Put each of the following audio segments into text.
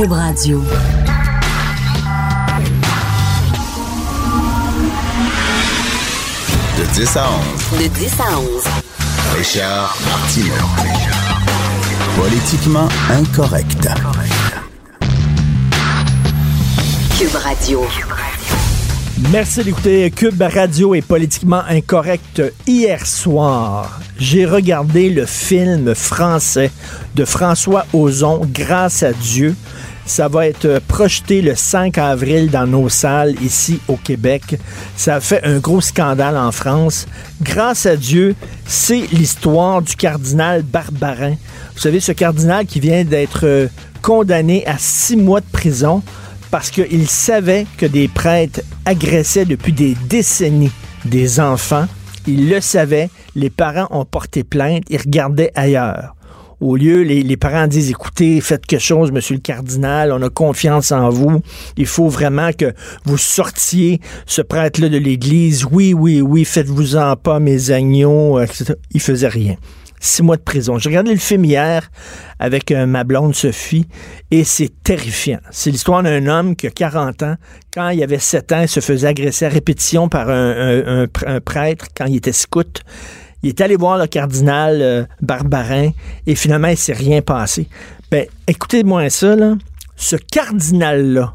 Cube Radio. De 10 à 11. De 10 à 11. Richard Martineau. Politiquement incorrect. Cube Radio. Merci d'écouter Cube Radio est politiquement incorrect. Hier soir, j'ai regardé le film français de François Ozon, Grâce à Dieu. Ça va être projeté le 5 avril dans nos salles ici au Québec. Ça fait un gros scandale en France. Grâce à Dieu, c'est l'histoire du cardinal Barbarin. Vous savez, ce cardinal qui vient d'être euh, condamné à six mois de prison parce qu'il savait que des prêtres agressaient depuis des décennies des enfants. Il le savait, les parents ont porté plainte, ils regardaient ailleurs. Au lieu, les, les, parents disent, écoutez, faites quelque chose, monsieur le cardinal, on a confiance en vous. Il faut vraiment que vous sortiez ce prêtre-là de l'Église. Oui, oui, oui, faites-vous-en pas, mes agneaux, etc. Il faisait rien six mois de prison. J'ai regardé le film hier avec euh, ma blonde Sophie et c'est terrifiant. C'est l'histoire d'un homme qui a 40 ans. Quand il avait 7 ans, il se faisait agresser à répétition par un, un, un prêtre quand il était scout. Il est allé voir le cardinal euh, Barbarin et finalement, il s'est rien passé. Ben, écoutez-moi ça, là. Ce cardinal-là,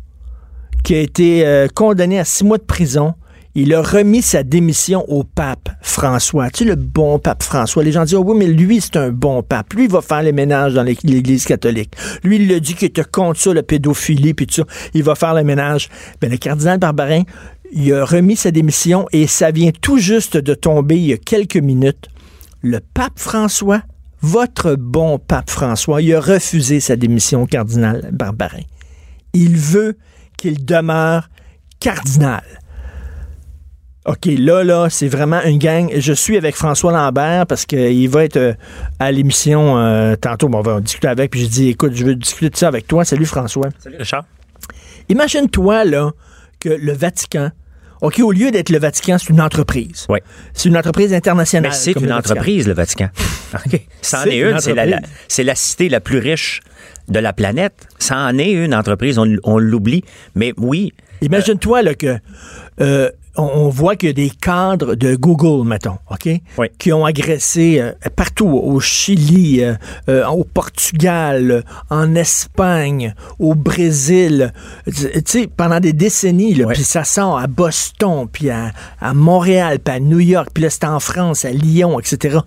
qui a été euh, condamné à six mois de prison, il a remis sa démission au pape François. Tu sais, le bon pape François. Les gens disent, oh oui, mais lui, c'est un bon pape. Lui, il va faire les ménages dans l'Église catholique. Lui, il a dit qu'il était contre ça, la pédophilie, puis tout ça. Il va faire les ménages. Ben, le cardinal Barbarin, il a remis sa démission et ça vient tout juste de tomber il y a quelques minutes. Le pape François, votre bon pape François, il a refusé sa démission au cardinal Barbarin. Il veut qu'il demeure cardinal. OK, là, là, c'est vraiment une gang. Je suis avec François Lambert parce qu'il va être euh, à l'émission euh, tantôt. Bon, on va discuter avec. Puis j'ai dit, écoute, je veux discuter de ça avec toi. Salut, François. Salut, Richard. Imagine-toi, là, que le Vatican, OK, au lieu d'être le Vatican, c'est une entreprise. Oui. C'est une entreprise internationale. Mais c'est une le entreprise, le Vatican. OK. C'en est, une, c'est la, la, la, cité la plus riche de la planète. Ça en est une entreprise, on, on l'oublie. Mais oui. Imagine-toi, là, que. Euh, on voit qu'il y a des cadres de Google, mettons, OK? Oui. Qui ont agressé euh, partout, au Chili, euh, euh, au Portugal, en Espagne, au Brésil, tu sais, pendant des décennies, là, Oui. puis ça sort à Boston, puis à, à Montréal, puis à New York, puis là, c'est en France, à Lyon, etc.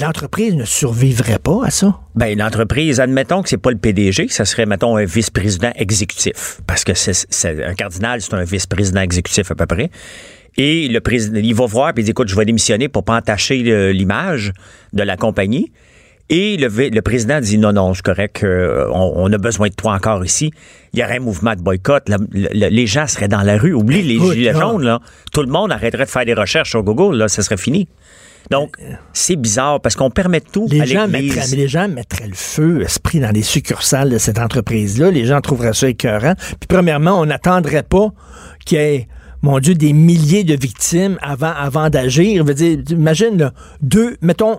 L'entreprise ne survivrait pas à ça? Ben, l'entreprise, admettons que c'est pas le PDG, ça serait, mettons, un vice-président exécutif. Parce que c'est, c'est- un cardinal, c'est un vice-président exécutif à peu près. Et le président, il va voir puis il dit, écoute, je vais démissionner pour pas entacher l'image de la compagnie. Et le, président dit, non, non, c'est correct, euh, on, on a besoin de toi encore ici. Il y aurait un mouvement de boycott. La- les gens seraient dans la rue. Oublie les Écoute, gilets jaunes, là. Tout le monde arrêterait de faire des recherches sur Google, là. Ça serait fini. Donc, c'est bizarre parce qu'on permet tout Les à gens, mettraient, mais les gens mettraient le feu, esprit, dans les succursales de cette entreprise-là. Les gens trouveraient ça écœurant. Puis, premièrement, on n'attendrait pas qu'il y ait, mon Dieu, des milliers de victimes avant, avant d'agir. Imagine, là, deux, mettons,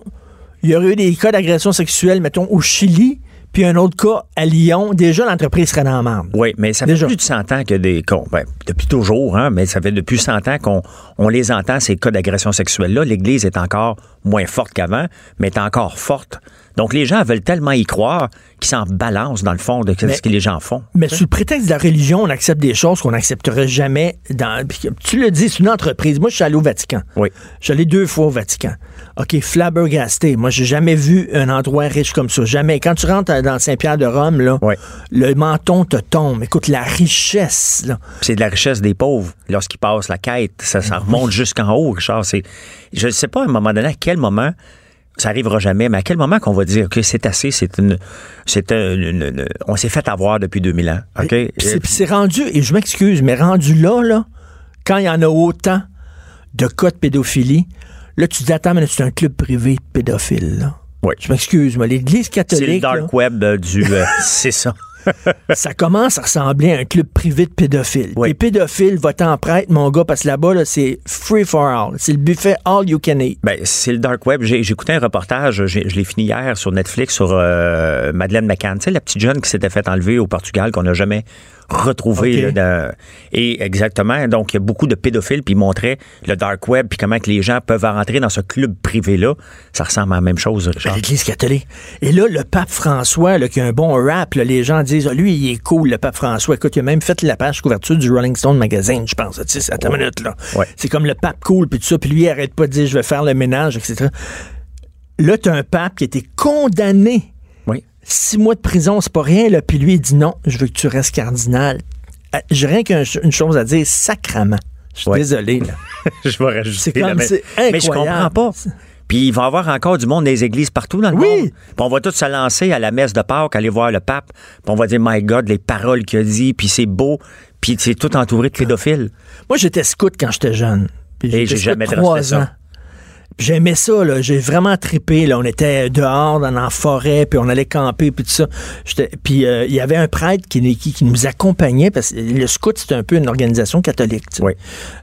il y aurait eu des cas d'agression sexuelle, mettons, au Chili, puis un autre cas à Lyon. Déjà, l'entreprise serait dans la. Oui, mais ça fait Déjà. plus de 100 ans que des. qu'on- ben, depuis toujours, hein, mais ça fait depuis 100 ans qu'on on les entend, ces cas d'agression sexuelle-là. L'Église est encore moins forte qu'avant, mais est encore forte. Donc, les gens veulent tellement y croire qu'ils s'en balancent, dans le fond, de Mais- ce que les gens font. Mais sous le prétexte de la religion, on accepte des choses qu'on n'accepterait jamais dans. Tu le dis, c'est une entreprise. Moi, je suis allé au Vatican. Oui. Je suis allé deux fois au Vatican. OK, flabbergasté. Moi, j'ai jamais vu un endroit riche comme ça. Jamais. Quand tu rentres dans Saint-Pierre-de-Rome, là, Oui. le menton te tombe. Écoute, la richesse, là. C'est de la richesse des pauvres lorsqu'ils passent la quête. Ça, ça remonte jusqu'en haut, Richard. C'est, je ne sais pas à un moment donné à quel moment ça arrivera jamais, mais à quel moment qu'on va dire que c'est assez, c'est une, c'est une, une- une- on s'est fait avoir depuis 2000 ans, ok? Puis c'est- rendu, et je m'excuse, mais rendu là, là, quand il y en a autant de cas de pédophilie, là, tu te dis, attends, mais c'est un club privé de pédophiles, là. Oui. Je m'excuse, moi, l'Église C'est le catholique. là, dark web euh, du, euh, c'est ça. ça commence à ressembler à un club privé de pédophiles. Oui. Les pédophiles votant en prêtre, mon gars, parce que là-bas, là, c'est free for all. C'est le buffet all you can eat. Ben, c'est le dark web. Écouté un reportage, je l'ai fini hier sur Netflix sur euh, Madeleine McCann, tu sais, la petite jeune qui s'était fait enlever au Portugal, qu'on n'a jamais retrouvée. Ok. là, dans- et exactement, donc il y a beaucoup de pédophiles, puis ils montraient le dark web, puis comment que les gens peuvent rentrer dans ce club privé-là. Ça ressemble à la même chose, à Richard. l'Église catholique. Et là, le pape François, là, qui a un bon rap, là, les gens disent, Ah, lui, il est cool, le pape François. Écoute, il a même fait la page couverture du Rolling Stone Magazine, je pense. Tu sais, attends une minute, là. Ouais. C'est comme le pape cool, puis tout ça. Puis lui, il arrête pas de dire, je vais faire le ménage, etc. Là, t'as un pape qui a été condamné. Oui. Six mois de prison, c'est pas rien, là. Puis lui, il dit, non, je veux que tu restes cardinal. Ah, J'ai rien qu'une chose à dire, sacrament. Je suis Ouais. désolé, là. je vais rajouter. C'est comme- c'est Mais je comprends pas. Puis il va y avoir encore du monde les églises partout dans le Oui. monde. Puis on va tous se lancer à la messe de Pâques, aller voir le pape. Puis on va dire, My God, les paroles qu'il a dit, puis c'est beau. Puis c'est tout entouré de pédophiles. Moi, j'étais scout quand j'étais jeune. Puis Et j'ai jamais trois ça. J'aimais ça, là. J'ai vraiment trippé, là. On était dehors, dans la forêt, puis on allait camper, puis tout ça. Puis euh, il y avait un prêtre qui, qui, qui nous accompagnait, parce que le scout, c'est un peu une organisation catholique, tu sais. Oui.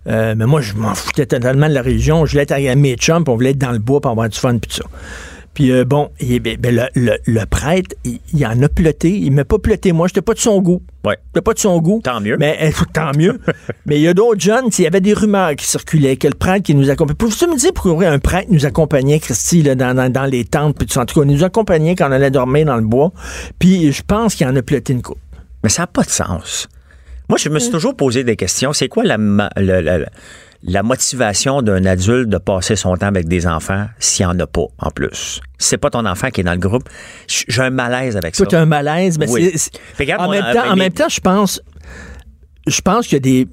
Euh, mais moi, je m'en foutais totalement de la religion. Je voulais être avec mes chums, puis on voulait être dans le bois pour avoir du fun, puis tout ça. Puis euh, bon, et, ben, ben, le, le- le prêtre, il, il en a ploté. Il m'a pas ploté, moi. J'étais pas de son goût. Ouais. J'étais pas de son goût. Tant mieux. Mais euh, tant mieux. mais il y a d'autres jeunes, il y avait des rumeurs qui circulaient, que le prêtre qui nous accompagnait. Pouvez-vous me dire pourquoi un prêtre nous accompagnait, Christy, là, dans, dans, dans les tentes, puis tout ça? En tout cas, il nous accompagnait quand on allait dormir dans le bois. Puis je pense qu'il en a ploté une coupe. Mais ça n'a pas de sens. Moi, je me suis toujours posé des questions. C'est quoi la, ma- la, la- la motivation d'un adulte de passer son temps avec des enfants s'il n'y en a pas, en plus? C'est pas ton enfant qui est dans le groupe, j'ai un malaise avec ça. Tout un malaise. Mais Oui. c'est- en, même temps, en mais- même temps, je pense, je pense qu'il y a des.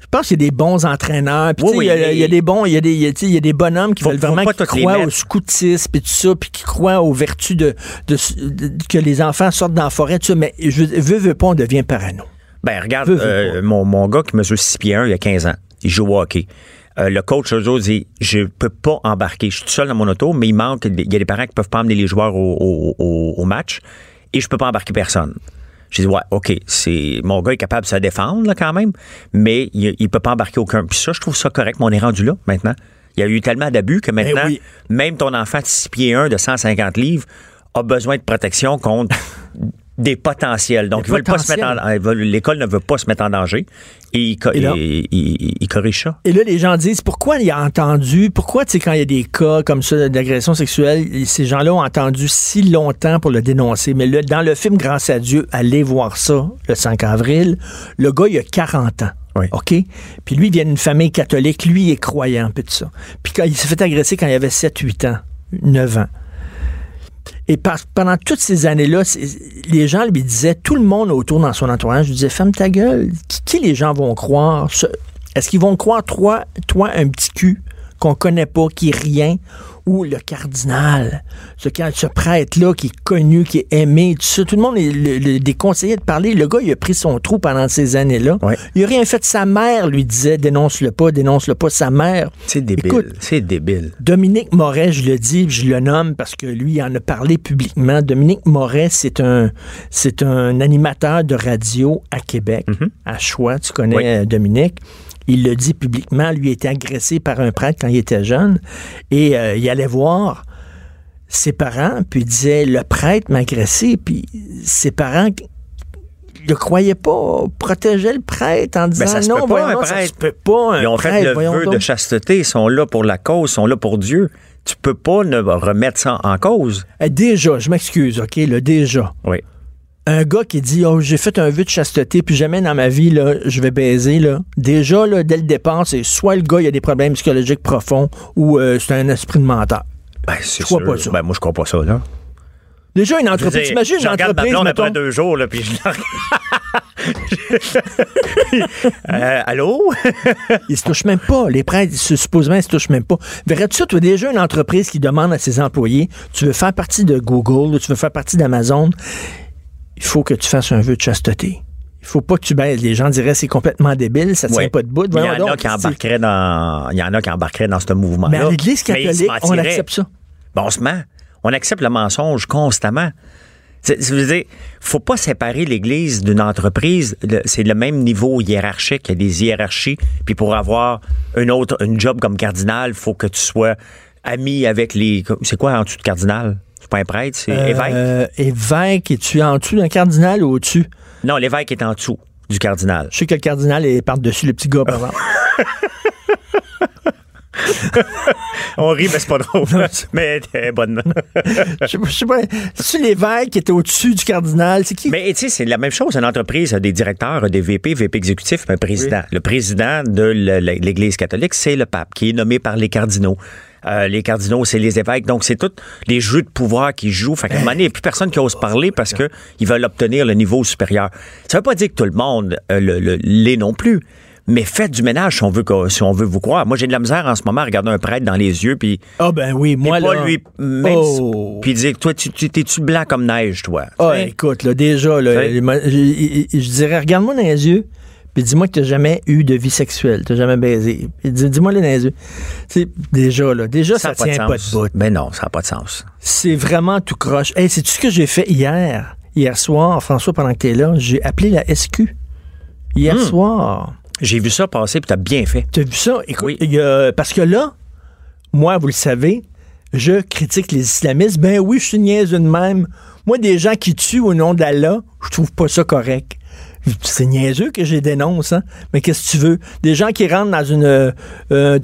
Je pense qu'il y a des bons entraîneurs. Puis, Oui, tu il, y a, mais- il y a des bons, il y a des, il y a, tu des bonhommes qui Faut- veulent vraiment qui croient au scoutisme et tout ça, puis qui croient aux vertus de, de- de- que les enfants sortent dans la forêt, tout ça. Mais je veux, veux pas, on devient parano. Ben, regarde, Veux, veux euh, mon, mon gars qui mesure 6 pieds 1, il y a 15 ans, il joue au hockey. Euh, le coach, jour, dit Je peux pas embarquer. Je suis tout seul dans mon auto, mais il manque. Il y a des parents qui peuvent pas emmener les joueurs au, au- au- au match et je peux pas embarquer personne. J'ai dit Ouais, OK, c'est mon gars est capable de se défendre là, quand même, mais il, il peut pas embarquer aucun. Puis ça, je trouve ça correct, mais on est rendu là maintenant. Il y a eu tellement d'abus que maintenant, Ben oui. même ton enfant de 6 pieds 1 de 150 livres a besoin de protection contre des potentiels. Donc, Des ils veulent pas se mettre en- potentiels. ils veulent- l'école ne veut pas se mettre en danger et il, co- Et là- ça. Et là, les gens disent pourquoi il a entendu, pourquoi, tu sais, quand il y a des cas comme ça d'agression sexuelle, ces gens-là ont entendu si longtemps pour le dénoncer? Mais là, dans le film Grâce à Dieu, allez voir ça le 5 avril, le gars, il a 40 ans. Oui. OK? Puis lui, il vient d'une famille catholique, lui, il est croyant, puis tout ça. Puis quand il s'est fait agresser quand il avait 7, 8 ans, 9 ans. Et pendant toutes ces années-là, les gens lui disaient, tout le monde autour dans son entourage lui disait, ferme ta gueule. Qui, les gens vont croire? Ce- Est-ce qu'ils vont croire, toi, toi, un petit cul qu'on connaît pas, qui rien, ou le cardinal, ce, ce prêtre-là qui est connu, qui est aimé, tout ça. Tout le monde est le- de parler. Le gars, il a pris son trou pendant ces années-là. Ouais. Il a rien fait. Sa mère lui disait, dénonce-le pas, dénonce-le pas. Sa mère. C'est débile. C'est débile. Dominique Moret, je le dis, je le nomme parce que lui, il en a parlé publiquement. Dominique Moret, c'est un, c'est un animateur de radio à Québec, à Choix. Tu connais Oui. euh, Dominique. Il le dit publiquement. Lui a été agressé par un prêtre quand il était jeune. Et euh, il allait voir ses parents, puis il disait, le prêtre m'a agressé, puis ses parents ne le croyaient pas, protégeaient le prêtre en disant Ben, ça se non, peut pas, voyons un ça se peut pas, un Ils ont fait le voyons vœu donc. de chasteté. Ils sont là pour la cause, ils sont là pour Dieu. Tu peux pas ne remettre ça en cause. Eh, Déjà, je m'excuse, OK, là, déjà. Oui. Un gars qui dit oh j'ai fait un vœu de chasteté puis jamais dans ma vie là je vais baiser là déjà là dès le départ c'est soit le gars il a des problèmes psychologiques profonds ou euh, c'est un esprit de menteur Ben, c'est sûr. pas ça. Ben, moi, je crois pas ça, là. déjà une entreprise t'imagines une regarde entreprise mettons, deux jours, là, puis je. Euh, allô? ils se touchent même pas les prêtres supposément ils se touchent même pas verrais-tu ça toi déjà une entreprise qui demande à ses employés tu veux faire partie de Google ou tu veux faire partie d'Amazon il faut que tu fasses un vœu de chasteté il faut pas que tu baises. Les gens diraient c'est complètement débile, ça tient Ouais. pas de bout. Il y en a qui embarqueraient dans, il y en a qui embarqueraient dans ce mouvement-là. Mais à l'Église catholique, on accepte ça. Ben, on se ment. On accepte le mensonge constamment. Ça veut dire, faut pas séparer l'Église d'une entreprise. C'est le même niveau hiérarchique. Il y a des hiérarchies. Puis pour avoir un autre, une job comme cardinal, faut que tu sois ami avec les. C'est quoi en dessous de cardinal? C'est pas un prêtre, c'est évêque. Euh, évêque, es-tu en dessous d'un cardinal ou au-dessus? Non, l'évêque est en dessous du cardinal. Je sais que le cardinal est par-dessus le petit gars, par exemple. On rit, mais c'est pas drôle. mais est bonne. Je je sais pas. C'est l'évêque qui était au-dessus du cardinal. C'est qui? Mais tu sais, c'est la même chose. Une entreprise a des directeurs, a des VP, VP exécutifs, un président. Le président de l'Église catholique, c'est le pape, qui est nommé par les cardinaux. Euh, les cardinaux, c'est les évêques. Donc, c'est tous les jeux de pouvoir qui jouent. Fait qu'à un moment donné, il n'y a plus personne qui ose parler parce qu'ils veulent obtenir le niveau supérieur. Ça veut pas dire que tout le monde euh, le- le- l'est non plus. Mais faites du ménage si on veut, que- si on veut vous croire. Moi, j'ai de la misère en ce moment à regarder un prêtre dans les yeux, puis Ah ben oui, moi pas là. lui, même Oh. puis dire, toi, tu, tu- t'es-tu blanc comme neige, toi? Ah, sais? écoute, là, déjà, là, je dirais, regarde-moi dans les yeux, puis dis-moi que tu n'as jamais eu de vie sexuelle, tu n'as jamais baisé. Dis-moi les sais, déjà, là, déjà, ça, a tient pas de sens. bout. Ben non, ça n'a pas de sens. C'est vraiment tout croche. Hey, c'est-tu ce que j'ai fait hier? Hier soir, François, pendant que tu es là, j'ai appelé la SQ. Hier Hmm. soir. J'ai vu ça passer, puis t'as bien fait. Tu as vu ça? Écoute, Oui. parce que là, moi, vous le savez, je critique les islamistes. Ben oui, je suis niaise de même. Moi, des gens qui tuent au nom d'Allah, je trouve pas ça correct. C'est niaiseux que je les dénonce, hein? mais qu'est-ce que tu veux? Des gens qui rentrent dans une euh, euh,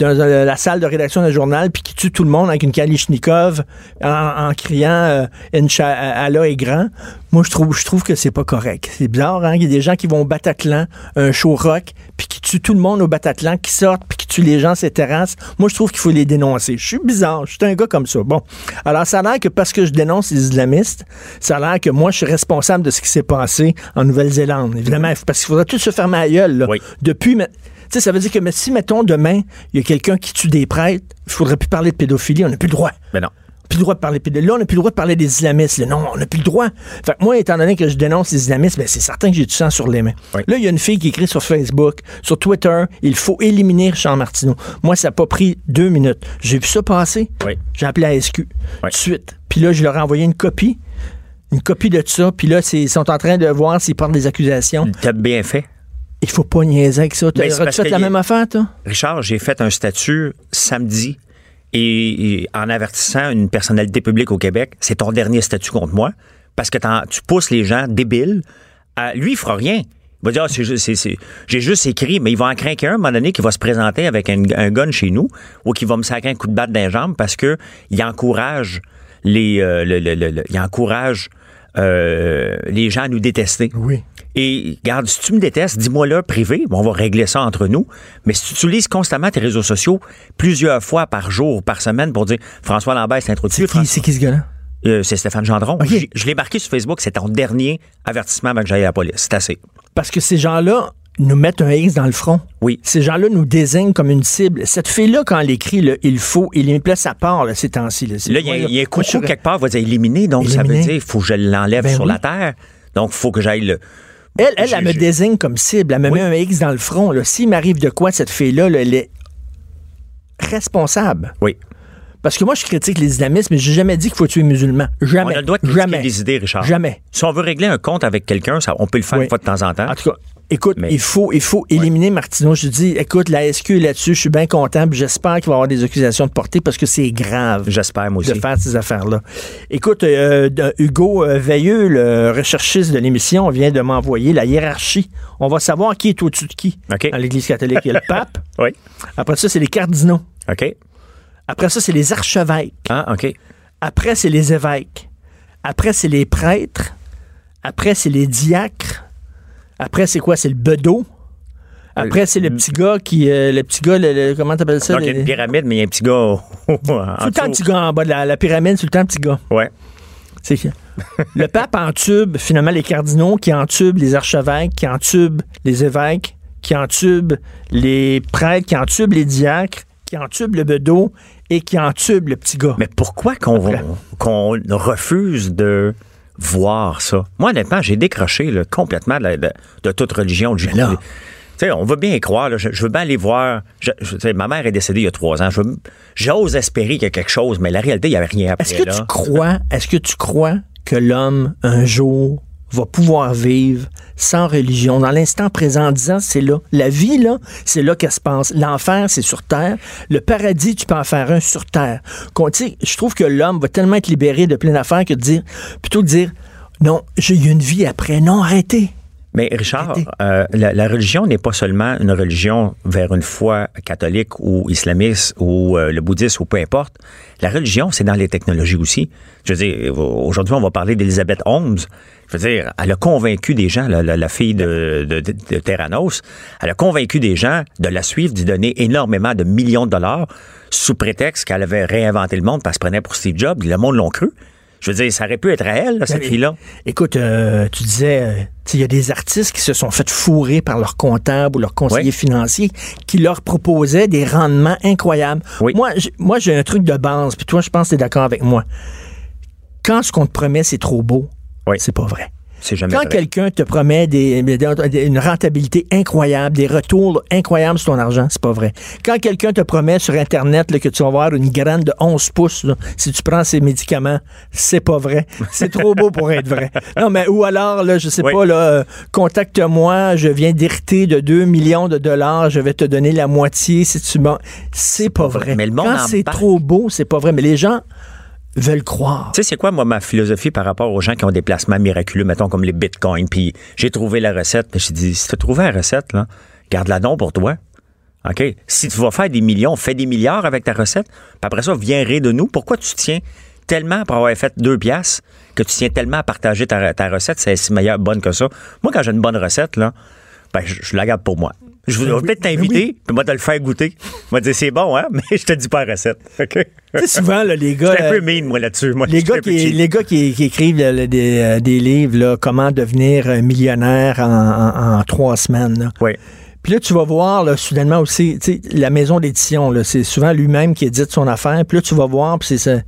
la salle de rédaction d'un journal puis qui tuent tout le monde avec une Kalishnikov en, criant euh, est grand. Moi, je trouve je trouve que c'est pas correct. C'est bizarre, hein? Il y a des gens qui vont au Bataclan, un show rock, puis qui tuent tout le monde au Bataclan, qui sortent, puis qui tuent les gens les terrasses. Moi, je trouve qu'il faut les dénoncer. Je suis bizarre. Je suis un gars comme ça. Bon. Alors, ça a l'air que parce que je dénonce les islamistes, ça a l'air que moi, je suis responsable de ce qui s'est passé en Nouvelle-Zélande. Évidemment, parce qu'il faudrait tout se fermer à gueule, là. Oui. Depuis, mais- tu sais, ça veut dire que mais si, mettons, demain, il y a quelqu'un qui tue des prêtres, il faudrait plus parler de pédophilie. On n'a plus le droit Ben non. Plus le droit de parler Là, on n'a plus le droit de parler des islamistes. Là, non, on n'a plus le droit. Fait que moi, étant donné que je dénonce les islamistes, ben, c'est certain que j'ai du sang sur les mains. Oui. Là, il y a une fille qui écrit sur Facebook, sur Twitter, il faut éliminer Richard Martineau. Moi, ça n'a pas pris deux minutes. J'ai vu ça passer. Oui. J'ai appelé à SQ. Tout de suite. Puis là, je leur ai envoyé une copie. Une copie de ça. Puis là, ils sont en train de voir s'ils portent des accusations. T'as bien fait. Il faut pas niaiser avec ça. Ben, T'as parce fait la même affaire, toi? Richard, j'ai fait un statut samedi et, et en avertissant une personnalité publique au Québec, c'est ton dernier statut contre moi parce que tu pousses les gens débiles. À, lui, il fera rien. Il va dire, Ah, j'ai juste écrit, mais il va en craindre un, à un moment donné qui va se présenter avec un, un gun chez nous ou qui va me sacrer un coup de batte dans les jambes parce que il encourage les, euh, le- le- le- il encourage euh, les gens à nous détester. Oui. Et regarde, si tu me détestes, dis-moi là privé, on va régler ça entre nous. Mais si tu utilises constamment tes réseaux sociaux plusieurs fois par jour, par semaine pour dire François Lambert s'est introduit, C'est qui, c'est qui ce gars-là? Euh, c'est Stéphane Gendron. OK. J- Je l'ai marqué sur Facebook, c'est ton dernier avertissement avant que j'aille à la police. C'est assez. Parce que ces gens-là nous mettent un X dans le front. Oui. Ces gens-là nous désignent comme une cible. Cette fille-là, quand elle écrit, là, il faut éliminer, puis là, ça part là, ces temps-ci. Là, C'est- il y a, moi, il y a un coucou quelque part, va dire éliminer, donc ça veut dire il faut que je l'enlève Ben sur oui. la terre. Donc, il faut que j'aille le. Elle, elle, elle me désigne comme cible. Elle me met un X dans le front. S'il m'arrive de quoi, cette fille-là, là, elle est responsable. Oui. Parce que moi, je critique les islamistes, mais j'ai jamais dit qu'il faut tuer les musulmans. Jamais. On a le droit de critiquer Jamais. les idées, Richard. Jamais. Si on veut régler un compte avec quelqu'un, on peut le faire Oui. une fois de temps en temps. En tout cas, écoute, Mais- il faut, il faut éliminer Martineau. Je dis, écoute, la SQ est là-dessus, je suis bien content, j'espère qu'il va y avoir des accusations de portée parce que c'est grave. J'espère, moi aussi. de faire ces affaires-là. Écoute, euh, Hugo euh, Veilleux, le recherchiste de l'émission, vient de m'envoyer la hiérarchie. On va savoir qui est au-dessus de qui dans l'Église catholique. Il y a le pape. Oui. Après ça, c'est les cardinaux. OK. Après ça, c'est les archevêques. Ah, OK. Après, c'est les évêques. Après, c'est les prêtres. Après, c'est les diacres. Après, c'est quoi? C'est le bedeau? Après, c'est le petit gars qui. euh, le petit gars, le, le- comment t'appelles ça? Donc, il y a une pyramide, mais il y a un petit gars. au- en tout le temps, petit gars en bas de la, la pyramide, tout le temps, un petit gars. Ouais. C'est le pape entube finalement les cardinaux, qui entubent les archevêques, qui entubent les évêques, qui entubent les prêtres, qui entubent les diacres, qui entubent le bedeau et qui entubent le petit gars. Mais pourquoi qu'on qu'on refuse de voir ça? Moi, honnêtement, j'ai décroché là, complètement de, la- de- de toute religion. J'ai- là- Tu sais, on veut bien y croire. là. Je, je veux bien aller voir. Je- je- ma mère est décédée il y a trois ans. J'ose espérer qu'il y a quelque chose, mais la réalité, il n'y avait rien après. Est-ce que là. tu crois, est-ce que tu crois que l'homme, un jour, va pouvoir vivre sans religion, dans l'instant présent, en disant c'est là. La vie, là, c'est là qu'elle se passe. L'enfer, c'est sur Terre. Le paradis, tu peux en faire un sur Terre. Je trouve que l'homme va tellement être libéré de plein d'affaires que de dire, plutôt de dire, non, j'ai eu une vie après. Non, arrêtez. Mais Richard, euh, la, la religion n'est pas seulement une religion vers une foi catholique ou islamiste ou euh, le bouddhisme ou peu importe. La religion, c'est dans les technologies aussi. Je veux dire, aujourd'hui, on va parler d'Elisabeth Holmes. Je veux dire, elle a convaincu des gens, la, la- la fille de, de, de- de Terranos, elle a convaincu des gens de la suivre, d'y donner énormément de millions de dollars sous prétexte qu'elle avait réinventé le monde parce qu'elle se prenait pour Steve Jobs. Le monde l'ont cru. Je veux dire, ça aurait pu être à elle, là, cette Mais- fille-là. Écoute, euh, tu disais, euh, il y a des artistes qui se sont fait fourrer par leur comptable ou leur conseiller Oui. financier qui leur proposaient des rendements incroyables. Oui. Moi, j'ai- moi, j'ai un truc de base, puis toi, je pense que tu es d'accord avec moi. Quand ce qu'on te promet, c'est trop beau, Oui. c'est pas vrai. C'est jamais Quand quelqu'un te promet des, des- une rentabilité incroyable, des retours incroyables sur ton argent, c'est pas vrai. Quand quelqu'un te promet sur Internet là, que tu vas avoir une graine de 11 pouces là, si tu prends ces médicaments, c'est pas vrai. C'est trop beau pour être vrai. Non, mais ou alors, là, je sais Oui. pas, là, contacte-moi, je viens d'hériter de 2 millions de dollars, je vais te donner la moitié si tu m'en... C'est pas vrai. vrai. Mais le monde Quand c'est trop beau, c'est pas vrai. Mais les gens veulent croire. Tu sais, c'est quoi, moi, ma philosophie par rapport aux gens qui ont des placements miraculeux, mettons, comme les bitcoins, puis j'ai trouvé la recette. J'ai dit, si tu as trouvé la recette, là, garde-la donc pour toi. OK? Si tu vas faire des millions, fais des milliards avec ta recette, puis après ça, viens de nous. Pourquoi tu tiens tellement pour avoir fait deux piastres que tu tiens tellement à partager ta, recette, c'est si meilleure, bonne que ça? Moi, quand j'ai une bonne recette, là, ben, je la garde pour moi. Je vais Ben oui, peut-être ben t'inviter, oui. puis moi, te le faire goûter. Moi, te dire, c'est bon, hein? Mais je te dis pas la recette. OK? Tu sais, souvent, là, les Je gars... suis un euh, peu mean, moi, là-dessus. Moi, Les je gars, qui, les gars qui, qui écrivent là, des, euh, des livres, là, comment devenir millionnaire en, en- en trois semaines. là. Oui. Puis là, tu vas voir, là, soudainement aussi, tu sais, la maison d'édition, c'est souvent lui-même qui édite son affaire. Puis là, tu vas voir, puis c'est ça.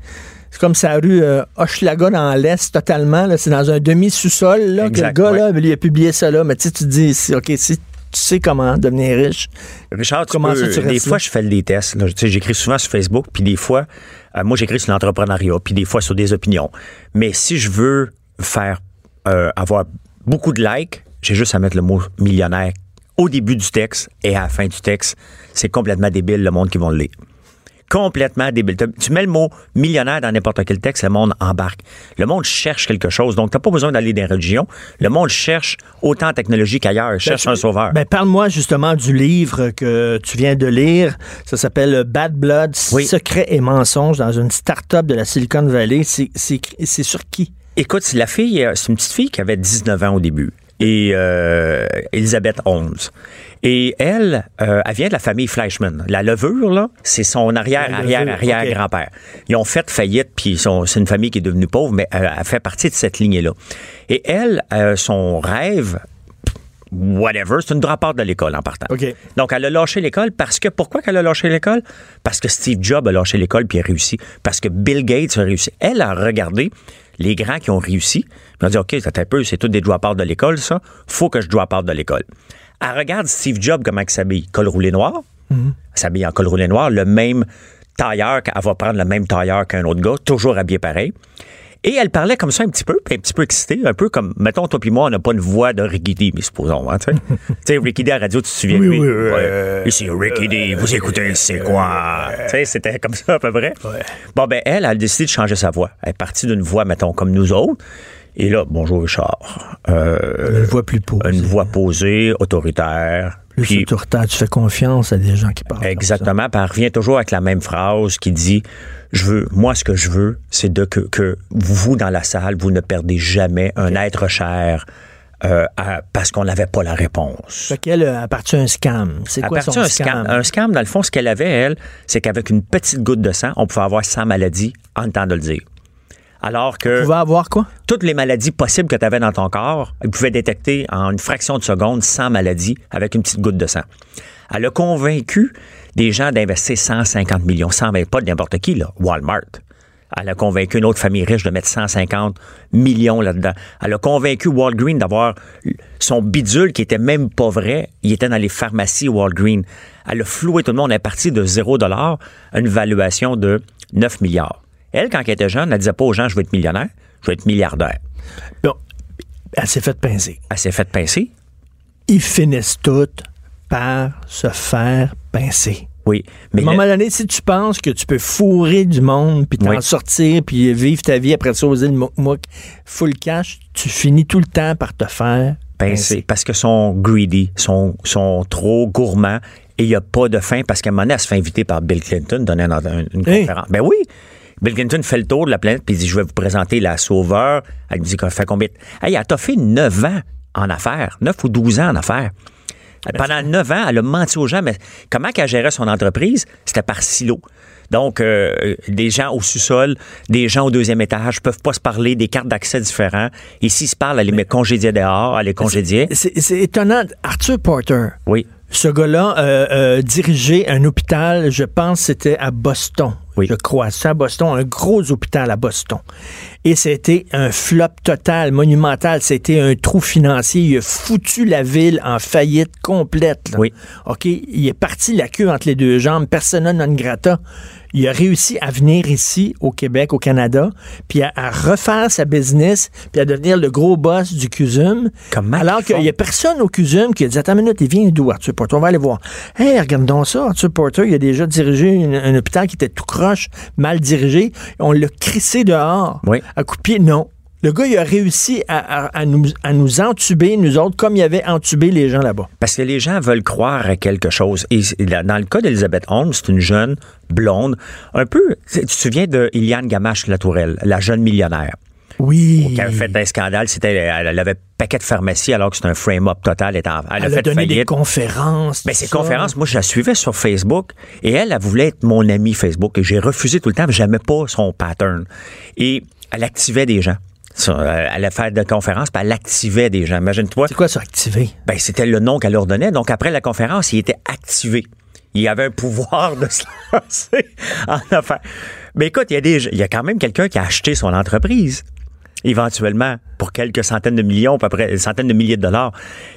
C'est comme sa rue euh, Hochelaga dans l'Est, totalement. C'est dans un demi-sous-sol, là, que le gars, ouais. là, lui, a publié ça, là. Mais tu sais, tu te dis, OK, si tu sais comment devenir riche, Richard, tu Comment peux- ça, tu des fois, là? je fais des tests. J'écris souvent sur Facebook, puis des fois, euh, moi, j'écris sur l'entrepreneuriat, puis des fois sur des opinions. Mais si je veux faire euh, avoir beaucoup de likes, j'ai juste à mettre le mot millionnaire au début du texte et à la fin du texte. C'est complètement débile, le monde qui va le lire. Complètement débile. Tu mets le mot millionnaire dans n'importe quel texte, le monde embarque. Le monde cherche quelque chose. Donc, tu n'as pas besoin d'aller dans les religions. Le monde cherche autant en technologie qu'ailleurs. Cherche un sauveur. Ben, parle-moi justement du livre que tu viens de lire. Ça s'appelle Bad Blood, Oui. Secrets et mensonges dans une start-up de la Silicon Valley. C'est, sur qui? Écoute, c'est la fille, euh, c'est une petite fille qui avait 19 ans au début. Et euh, Elisabeth Holmes. Et elle, euh, elle vient de la famille Fleischmann. La levure, là, c'est son arrière, La arrière, levure, arrière ok. grand-père. Ils ont fait faillite, puis ils sont- c'est une famille qui est devenue pauvre, mais euh, elle fait partie de cette lignée-là. Et elle, euh, son rêve, whatever, c'est une dropout de l'école en partant. OK. Donc, elle a lâché l'école parce que, pourquoi qu'elle a lâché l'école? Parce que Steve Jobs a lâché l'école puis a réussi. Parce que Bill Gates a réussi. Elle a regardé les grands qui ont réussi. puis Elle a dit, OK, c'est un peu, c'est tout des drop de l'école, ça. Faut que je drop out de l'école. Elle regarde Steve Jobs comment il s'habille. Col roulé noir. Elle s'habille en col roulé noir. Le même tailleur, elle va prendre le même tailleur qu'un autre gars, toujours habillé pareil. Et elle parlait comme ça un petit peu, puis un petit peu excitée, un peu comme, mettons, toi puis moi, on n'a pas une voix de Ricky D, mais supposons, hein, tu sais. tu sais, Ricky D à la radio, tu te souviens de Oui, lui? oui, oui, Ouais. euh, Ici, Ricky D, vous écoutez, c'est quoi? tu sais, c'était comme ça à peu près. Bon, ben, elle, elle a décidé de changer sa voix. Elle est partie d'une voix, mettons, comme nous autres. Et là, bonjour Richard. Euh, Une voix plus pauvre. une voix posée, autoritaire. Plus puis- autoritaire. Tu fais confiance à des gens qui parlent. Exactement. Puis elle revient toujours avec la même phrase qui dit Je veux, moi, ce que je veux, c'est de que, que vous, dans la salle, vous ne perdez jamais un être cher euh, à- parce qu'on n'avait pas la réponse. Fait qu'elle a parti un scam. C'est quoi son d'un scam? un scam, dans le fond, ce qu'elle avait, elle, c'est qu'avec une petite goutte de sang, on pouvait avoir 100 maladies en temps de le dire. Alors que Tu vas avoir quoi? toutes les maladies possibles que tu avais dans ton corps, elle pouvait détecter en une fraction de seconde 100 maladies avec une petite goutte de sang. Elle a convaincu des gens d'investir 150 millions, 120, pas de n'importe qui, là, Walmart. Elle a convaincu une autre famille riche de mettre 150 millions là-dedans. Elle a convaincu Walgreen d'avoir son bidule qui était même pas vrai. Il était dans les pharmacies Walgreen. Elle a floué tout le monde. Elle est partie de 0 dollar à une valuation de 9 milliards. Elle, quand elle était jeune, elle disait pas aux gens, je veux être millionnaire. je vais être milliardaire. Bon, elle s'est fait pincer. Elle s'est fait pincer. Ils finissent toutes par se faire pincer. Oui. À Mais un moment donné, si tu penses que tu peux fourrer du monde, puis t'en Oui. sortir, puis vivre ta vie après ça aux îles Mouk full cash, tu finis tout le temps par te faire pincer parce que sont greedy, sont, sont trop gourmands et il n'y a pas de fin parce qu'à un moment donné, elle se fait inviter par Bill Clinton donner un- un- une Hey. conférence. Ben oui. Bill Clinton fait le tour de la planète puis il dit Je vais vous présenter la sauveur. Elle me dit qu'elle fait combien Hey, elle t'a fait 9 ans en affaires, 9 ou 12 ans en affaires. Pendant 9 ans, elle a menti aux gens, mais comment qu'elle gérait son entreprise? C'était par silo. Donc, euh, des gens au sous-sol, des gens au deuxième étage peuvent pas se parler, des cartes d'accès différents. Et s'ils se parlent, elle les met congédiés dehors, elle les congédiait. C'est c'est étonnant. Arthur Porter, Oui. Ce gars-là euh, euh, dirigeait un hôpital, je pense c'était à Boston. Oui. Je crois. C'est à Boston, un gros hôpital à Boston. Et c'était un flop total, monumental. C'était un trou financier. Il a foutu la ville en faillite complète. là. Oui. OK? Il est parti la queue entre les deux jambes, persona non grata. Il a réussi à venir ici, au Québec, au Canada, puis à, à refaire sa business, puis à devenir le gros boss du CUSUM. Comment Alors qu'il n'y a personne au CUSUM qui a dit Attends une minute, il vient d'où, Arthur Porter? On va aller voir. Hey, regarde donc ça, Arthur Porter, il a déjà dirigé une- un hôpital qui était tout croche, mal dirigé. On l'a crissé dehors. Oui. À coup de pied, non. Le gars, il a réussi à, à- à nous, à nous entuber, nous autres, comme il avait entubé les gens là-bas. Parce que les gens veulent croire à quelque chose. Et dans le cas d'Elizabeth Holmes, c'est une jeune blonde, un peu. Tu te souviens de Iliane Gamache-Latourelle, la jeune millionnaire, Oui. qui avait fait un scandale. C'était, elle avait paquet de pharmacie alors que c'est un frame-up total. Elle, a Elle a fait donné des conférences. Ben, tout ces ça. conférences, moi, je la suivais sur Facebook et elle, elle voulait être mon amie Facebook et j'ai refusé tout le temps, j'aimais pas son pattern. Et elle activait des gens. Ça, euh, Elle allait faire des conférences, puis elle activait des gens. Imagine-toi. C'est quoi ça, activé? Ben, c'était le nom qu'elle leur donnait. Donc, après la conférence, il était activé. Il avait un pouvoir de se lancer en affaires. Mais écoute, il y a, des, il y a quand même quelqu'un qui a acheté son entreprise, éventuellement, pour quelques centaines de millions, à peu près, centaines de milliers de dollars.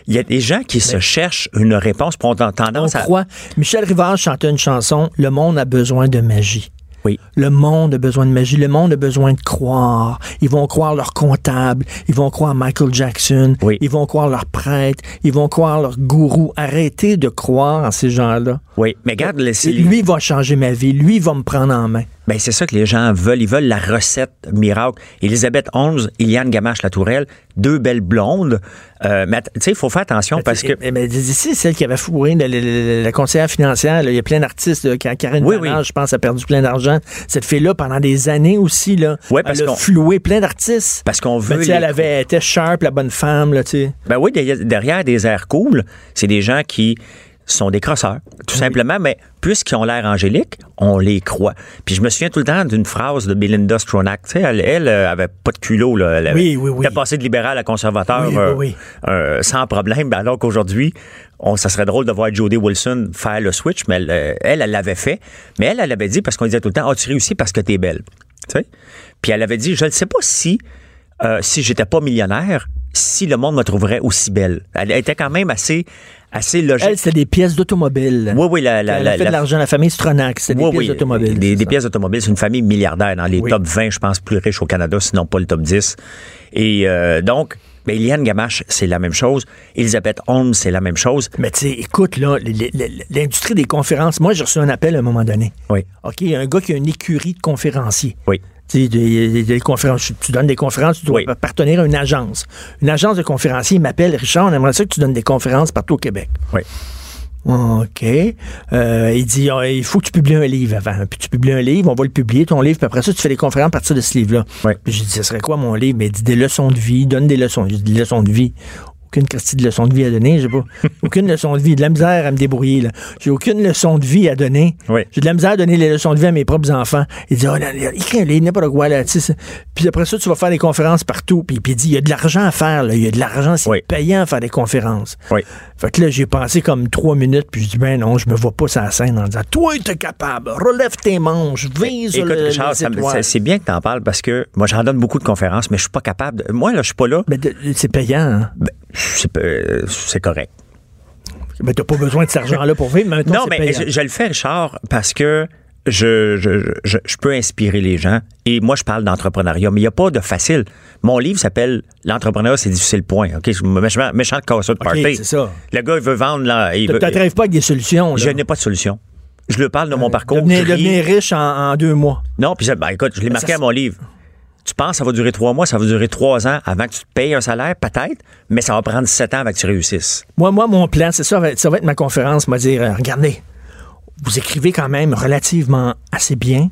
Il y a des gens qui se cherchent une réponse pour ont On tendance à... croit. Michel Rivard chantait une chanson Le monde a besoin de magie. Oui. Le monde a besoin de magie. Le monde a besoin de croire. Ils vont croire leur comptable. Ils vont croire Michael Jackson. Oui. Ils vont croire leur prêtre. Ils vont croire leur gourou. Arrêtez de croire en ces gens-là. Oui, mais regarde, c'est- Lui va changer ma vie. Lui va me prendre en main. Ben, c'est ça que les gens veulent. Ils veulent la recette miracle. Elisabeth Holmes, Iliane Gamache-Latourelle, deux belles blondes. Euh, mais tu sais, il faut faire attention parce que... Mais, mais ici, celle qui avait fourré la, la- la- la conseillère financière, là, il y a plein d'artistes. là, Ka- Karen Oui, Bernard, oui. je pense, a perdu plein d'argent. Cette fille-là, pendant des années aussi, là, Ouais, parce elle a floué plein d'artistes. Parce qu'on veut les- elle avait été sharp, la bonne femme, là, tu sais. Ben oui, derrière des airs cool, c'est des gens qui sont des crosseurs, tout simplement, mais puisqu'ils ont l'air angéliques, on les croit. Puis je me souviens tout le temps d'une phrase de Belinda Stronach. Tu sais, elle, elle euh, avait pas de culot. Là. Elle avait- Oui, oui, oui. Elle était passée de libéral à conservateur Oui, euh, oui. euh, sans problème, Ben, alors qu'aujourd'hui, on, ça serait drôle de voir Jodie Wilson faire le switch, mais elle, elle, l'avait fait. Mais elle, elle avait dit, parce qu'on disait tout le temps, ah, tu réussis parce que t'es belle. Tu sais? Puis elle avait dit, je ne sais pas si, euh, si j'étais pas millionnaire, si le monde me trouverait aussi belle. Elle était quand même assez, assez logique. Elle, c'était des pièces d'automobile. Oui, oui, la, la, Elle a fait la- de l'argent, la famille Stronach. C'était des oui, pièces d'automobile. Des, c'est des pièces d'automobile. C'est une famille milliardaire dans les Oui. top 20, je pense, plus riches au Canada, sinon pas le top 10. Et euh, donc, Eliane Gamache, c'est la même chose. Elisabeth Holmes, c'est la même chose. Mais tu sais, écoute, là, l'industrie des conférences, moi, j'ai reçu un appel à un moment donné. Oui, OK, il y a un gars qui a une écurie de conférenciers. oui. Tu sais, des, des- des conférences, tu donnes des conférences, tu dois Oui. appartenir à une agence. Une agence de conférenciers m'appelle, Richard, on aimerait ça que tu donnes des conférences partout au Québec. Oui. OK. Euh, il dit, Ah, il faut que tu publies un livre avant. Puis tu publies un livre, on va le publier, ton livre, puis après ça, tu fais des conférences à partir de ce livre-là. Oui. Puis j'ai dit, ce serait quoi mon livre? Mais il dit des leçons de vie, donne des leçons. J'ai dit, des leçons de vie. Aucune de leçon de vie à donner, j'ai pas. Aucune leçon de vie, de la misère à me débrouiller, là. J'ai aucune leçon de vie à donner. Oui. J'ai de la misère à donner les leçons de vie à mes propres enfants. Il dit, oh, là, là, écris un livre, n'importe quoi, là, Puis après ça, tu vas faire des conférences partout. Puis, puis il dit, il y a de l'argent à faire, là. Il y a de l'argent, c'est Oui. payant à faire des conférences. Oui. Fait que là, j'ai pensé comme trois minutes, puis je dis, ben non, je me vois pas sur la scène en disant, toi, t'es capable, relève tes manches, vise Écoute, le, c'est bien que tu en parles parce que moi, j'en donne beaucoup de conférences, mais je suis pas capable. de- moi, là, je suis pas là. Mais c'est payant, hein? Ben, c'est euh, c'est correct. Ben, t'as pas besoin de cet argent-là pour vivre, mais maintenant, Non, mais payant. je, je le fais, Richard, parce que je, je, je, je peux inspirer les gens. Et moi, je parle d'entrepreneuriat, mais il n'y a pas de facile. Mon livre s'appelle L'entrepreneuriat, c'est difficile, point. OK? Méchant, de OK, party. ça. Le gars, il veut vendre. Là, il Tu veut- pas avec des solutions. là. je n'ai pas de solution. Je le parle de mon parcours. Devenir, devenir riche en, en deux mois. Non, puis je- ben, écoute, je l'ai Ben, marqué ça, à mon livre. Tu penses que ça va durer trois mois, ça va durer trois ans avant que tu te payes un salaire, peut-être, mais ça va prendre sept ans avant que tu réussisses. Moi, moi, mon plan, c'est ça, ça va être ma conférence, m'a dire, euh, regardez, vous écrivez quand même relativement assez bien.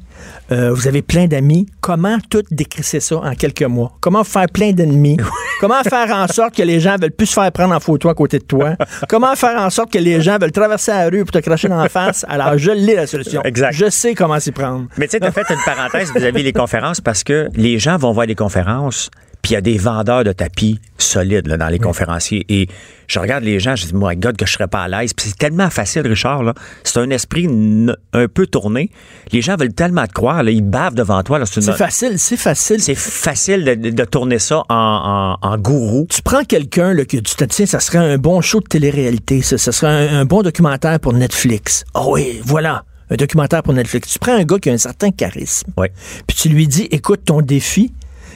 Euh, vous avez plein d'amis. Comment tout décrisser ça en quelques mois? Comment faire plein d'ennemis? Comment faire en sorte que les gens veulent plus se faire prendre en photo à côté de toi? Comment faire en sorte que les gens veulent traverser la rue pour te cracher dans la face? Alors, je l'ai la solution. Exact. Je sais comment s'y prendre. Mais tu sais, tu as fait une parenthèse vis-à-vis des conférences parce que les gens vont voir des conférences, puis il y a des vendeurs de tapis solides là, dans les conférenciers. Et je regarde les gens, je dis, my God, que je serais pas à l'aise. Puis c'est tellement facile, Richard. là. C'est un esprit n- un peu tourné. Les gens veulent tellement te croire. là, ils bavent devant toi. là. C'est une- C'est facile, c'est facile. c'est facile de, de- tourner ça en, en- en gourou. tu prends quelqu'un là, que tu te tiens, ça serait un bon show de télé-réalité, ça, ça serait un, un bon documentaire pour Netflix. Ah oui, voilà, un documentaire pour Netflix. Tu prends un gars qui a un certain charisme, Ouais. puis tu lui dis, écoute, ton défi,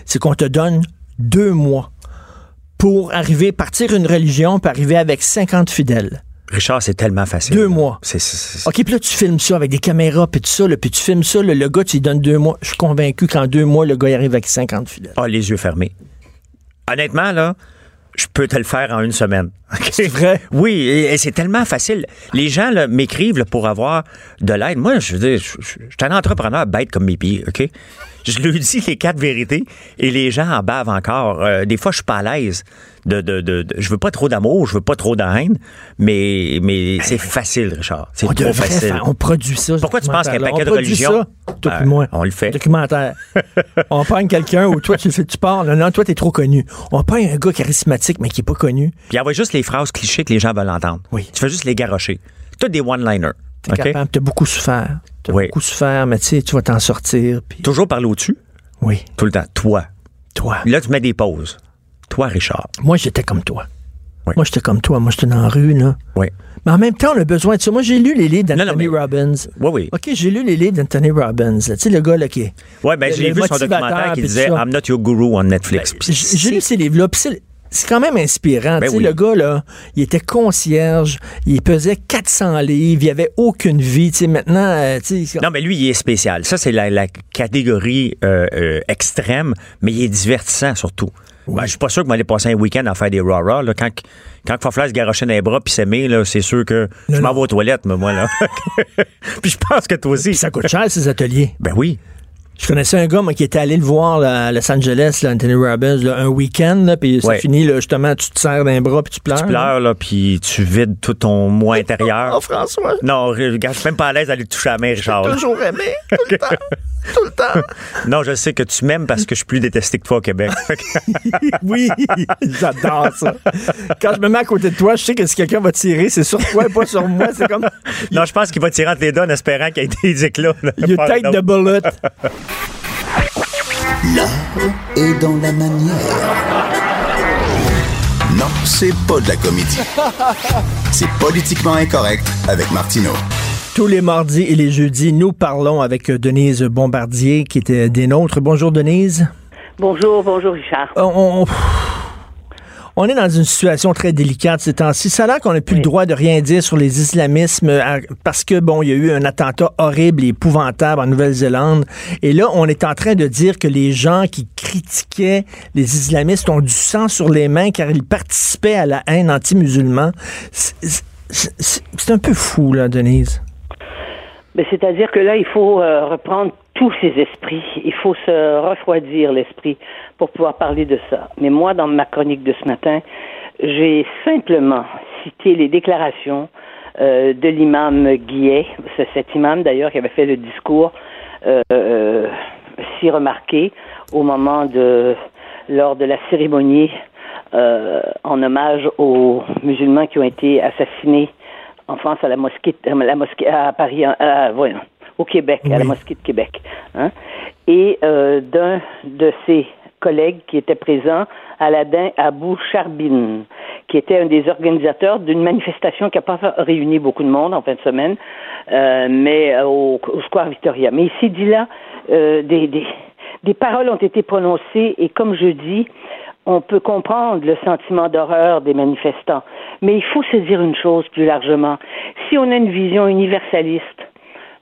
c'est qu'on te donne deux mois pour arriver, partir une religion, puis arriver avec 50 fidèles. Richard, c'est tellement facile. Deux mois. C'est, OK, puis là, tu filmes ça avec des caméras, puis tout ça, puis tu filmes ça, là, le gars, tu lui donnes deux mois. Je suis convaincu qu'en deux mois, le gars, il arrive avec 50 fidèles. Ah, les yeux fermés. Honnêtement, là, je peux te le faire en une semaine. C'est vrai? Oui, et, et c'est tellement facile. Les gens m'écrivent pour avoir de l'aide. Moi, je veux dire, je, je- je suis un entrepreneur bête comme mes pieds, OK? Je lui dis les quatre vérités et les gens en bavent encore. Euh, des fois, je suis pas à l'aise. De, de, de, de- je veux pas trop d'amour, je veux pas trop de haine, mais, mais c'est facile, Richard. C'est trop facile. faire- on produit ça. Pourquoi tu penses qu'il y a un documentaire-là. paquet On de religions? ça, toi Euh, moi. on le fait. Documentaire. on prend quelqu'un où toi, tu, le fais, tu parles. Non, toi, t'es trop connu. On prend un gars charismatique, mais qui est pas connu. Puis envoie juste les phrases clichés que les gens veulent entendre. Oui. Tu fais juste les garrocher. Tout des one-liners. T'es OK? capable. T'as beaucoup souffert. T'as Oui. beaucoup souffert, mais tu sais, tu vas t'en sortir. Puis... Toujours parler au-dessus? Oui, Tout le temps. Toi. toi. Là, tu mets des pauses. Toi, Richard. Moi, j'étais comme toi. Oui. Moi, j'étais comme toi. Moi, j'étais dans la rue, là. Oui. Mais en même temps, on a besoin de ça. Moi, j'ai lu les livres d'Anthony mais- Robbins. Oui, oui. OK, j'ai lu les livres d'Anthony Robbins. Tu sais, le gars, là, qui est... Ouais, ben, j'ai vu son documentaire qui disait. I'm not your guru on Netflix. Puis J'ai lu ces livres-là, puis c'est- quand même inspirant. Ben oui. Le gars, là, il était concierge, il pesait 400 livres, il avait aucune vie. Maintenant, euh, Non, mais lui, il est spécial. Ça, c'est la, la catégorie euh, euh, extrême, mais il est divertissant surtout. Ben, je suis pas sûr que m'aller passer un week-end à faire des rah-rah. Là. Quand, quand se garocher dans les bras puis s'aimer, là, c'est sûr que je m'en vais aux toilettes, mais moi, là. puis je pense que toi aussi. Ça coûte cher, ces ateliers. Ben oui. Je connaissais un gars moi, qui était allé le voir là, à Los Angeles, là, Anthony Robbins, là, un week-end, puis Ouais. finit, là, justement, tu te serres d'un bras puis tu pleures. Tu pleures, là, puis tu vides tout ton moi intérieur. Oh, François, Non, regarde, je suis même pas à l'aise d'aller toucher à la main, Richard. là. toujours aimé, tout le temps, tout le temps. Non, je sais que tu m'aimes parce que je suis plus détesté que toi au Québec. Oui, j'adore ça. Quand je me mets à côté de toi, je sais que si quelqu'un va tirer, c'est sur toi et pas sur moi. C'est comme non, je pense qu'il va tirer entre les deux en espérant qu'il y ait des éclats. You take the bullet. L'art est dans la manière. Non, c'est pas de la comédie. C'est politiquement incorrect avec Martineau. Tous les mardis et les jeudis, nous parlons avec euh, Denise Bombardier, qui était des nôtres. Bonjour, Denise. Bonjour, bonjour Richard. On, on- on est dans une situation très délicate ces temps-ci. Ça a l'air qu'on n'a plus le droit de rien dire sur les islamismes euh, parce que, bon, il y a eu un attentat horrible et épouvantable en Nouvelle-Zélande. Et là, on est en train de dire que les gens qui critiquaient les islamistes ont du sang sur les mains car ils participaient à la haine anti-musulman. C'est un peu fou, là, Denise. Mais c'est-à-dire que là, il faut euh, reprendre tous ces esprits. Il faut se refroidir l'esprit pour pouvoir parler de ça. Mais moi, dans ma chronique de ce matin, j'ai simplement cité les déclarations euh, de l'imam Guillet, c'est cet imam d'ailleurs qui avait fait le discours euh, si remarqué au moment de lors de la cérémonie en hommage aux musulmans qui ont été assassinés en France à la mosquée, la mosquée à Paris, à, voyons, au Québec, à la mosquée de Québec. Hein? Et euh, d'un de ses collègues qui était présent, Aladin Abou Charbin, qui était un des organisateurs d'une manifestation qui n'a pas réuni beaucoup de monde en fin de semaine, euh, mais euh, au, Square Victoria. Mais ici, dit là, euh, des, des, des paroles ont été prononcées et comme je dis, on peut comprendre le sentiment d'horreur des manifestants. Mais il faut se dire une chose plus largement. Si on a une vision universaliste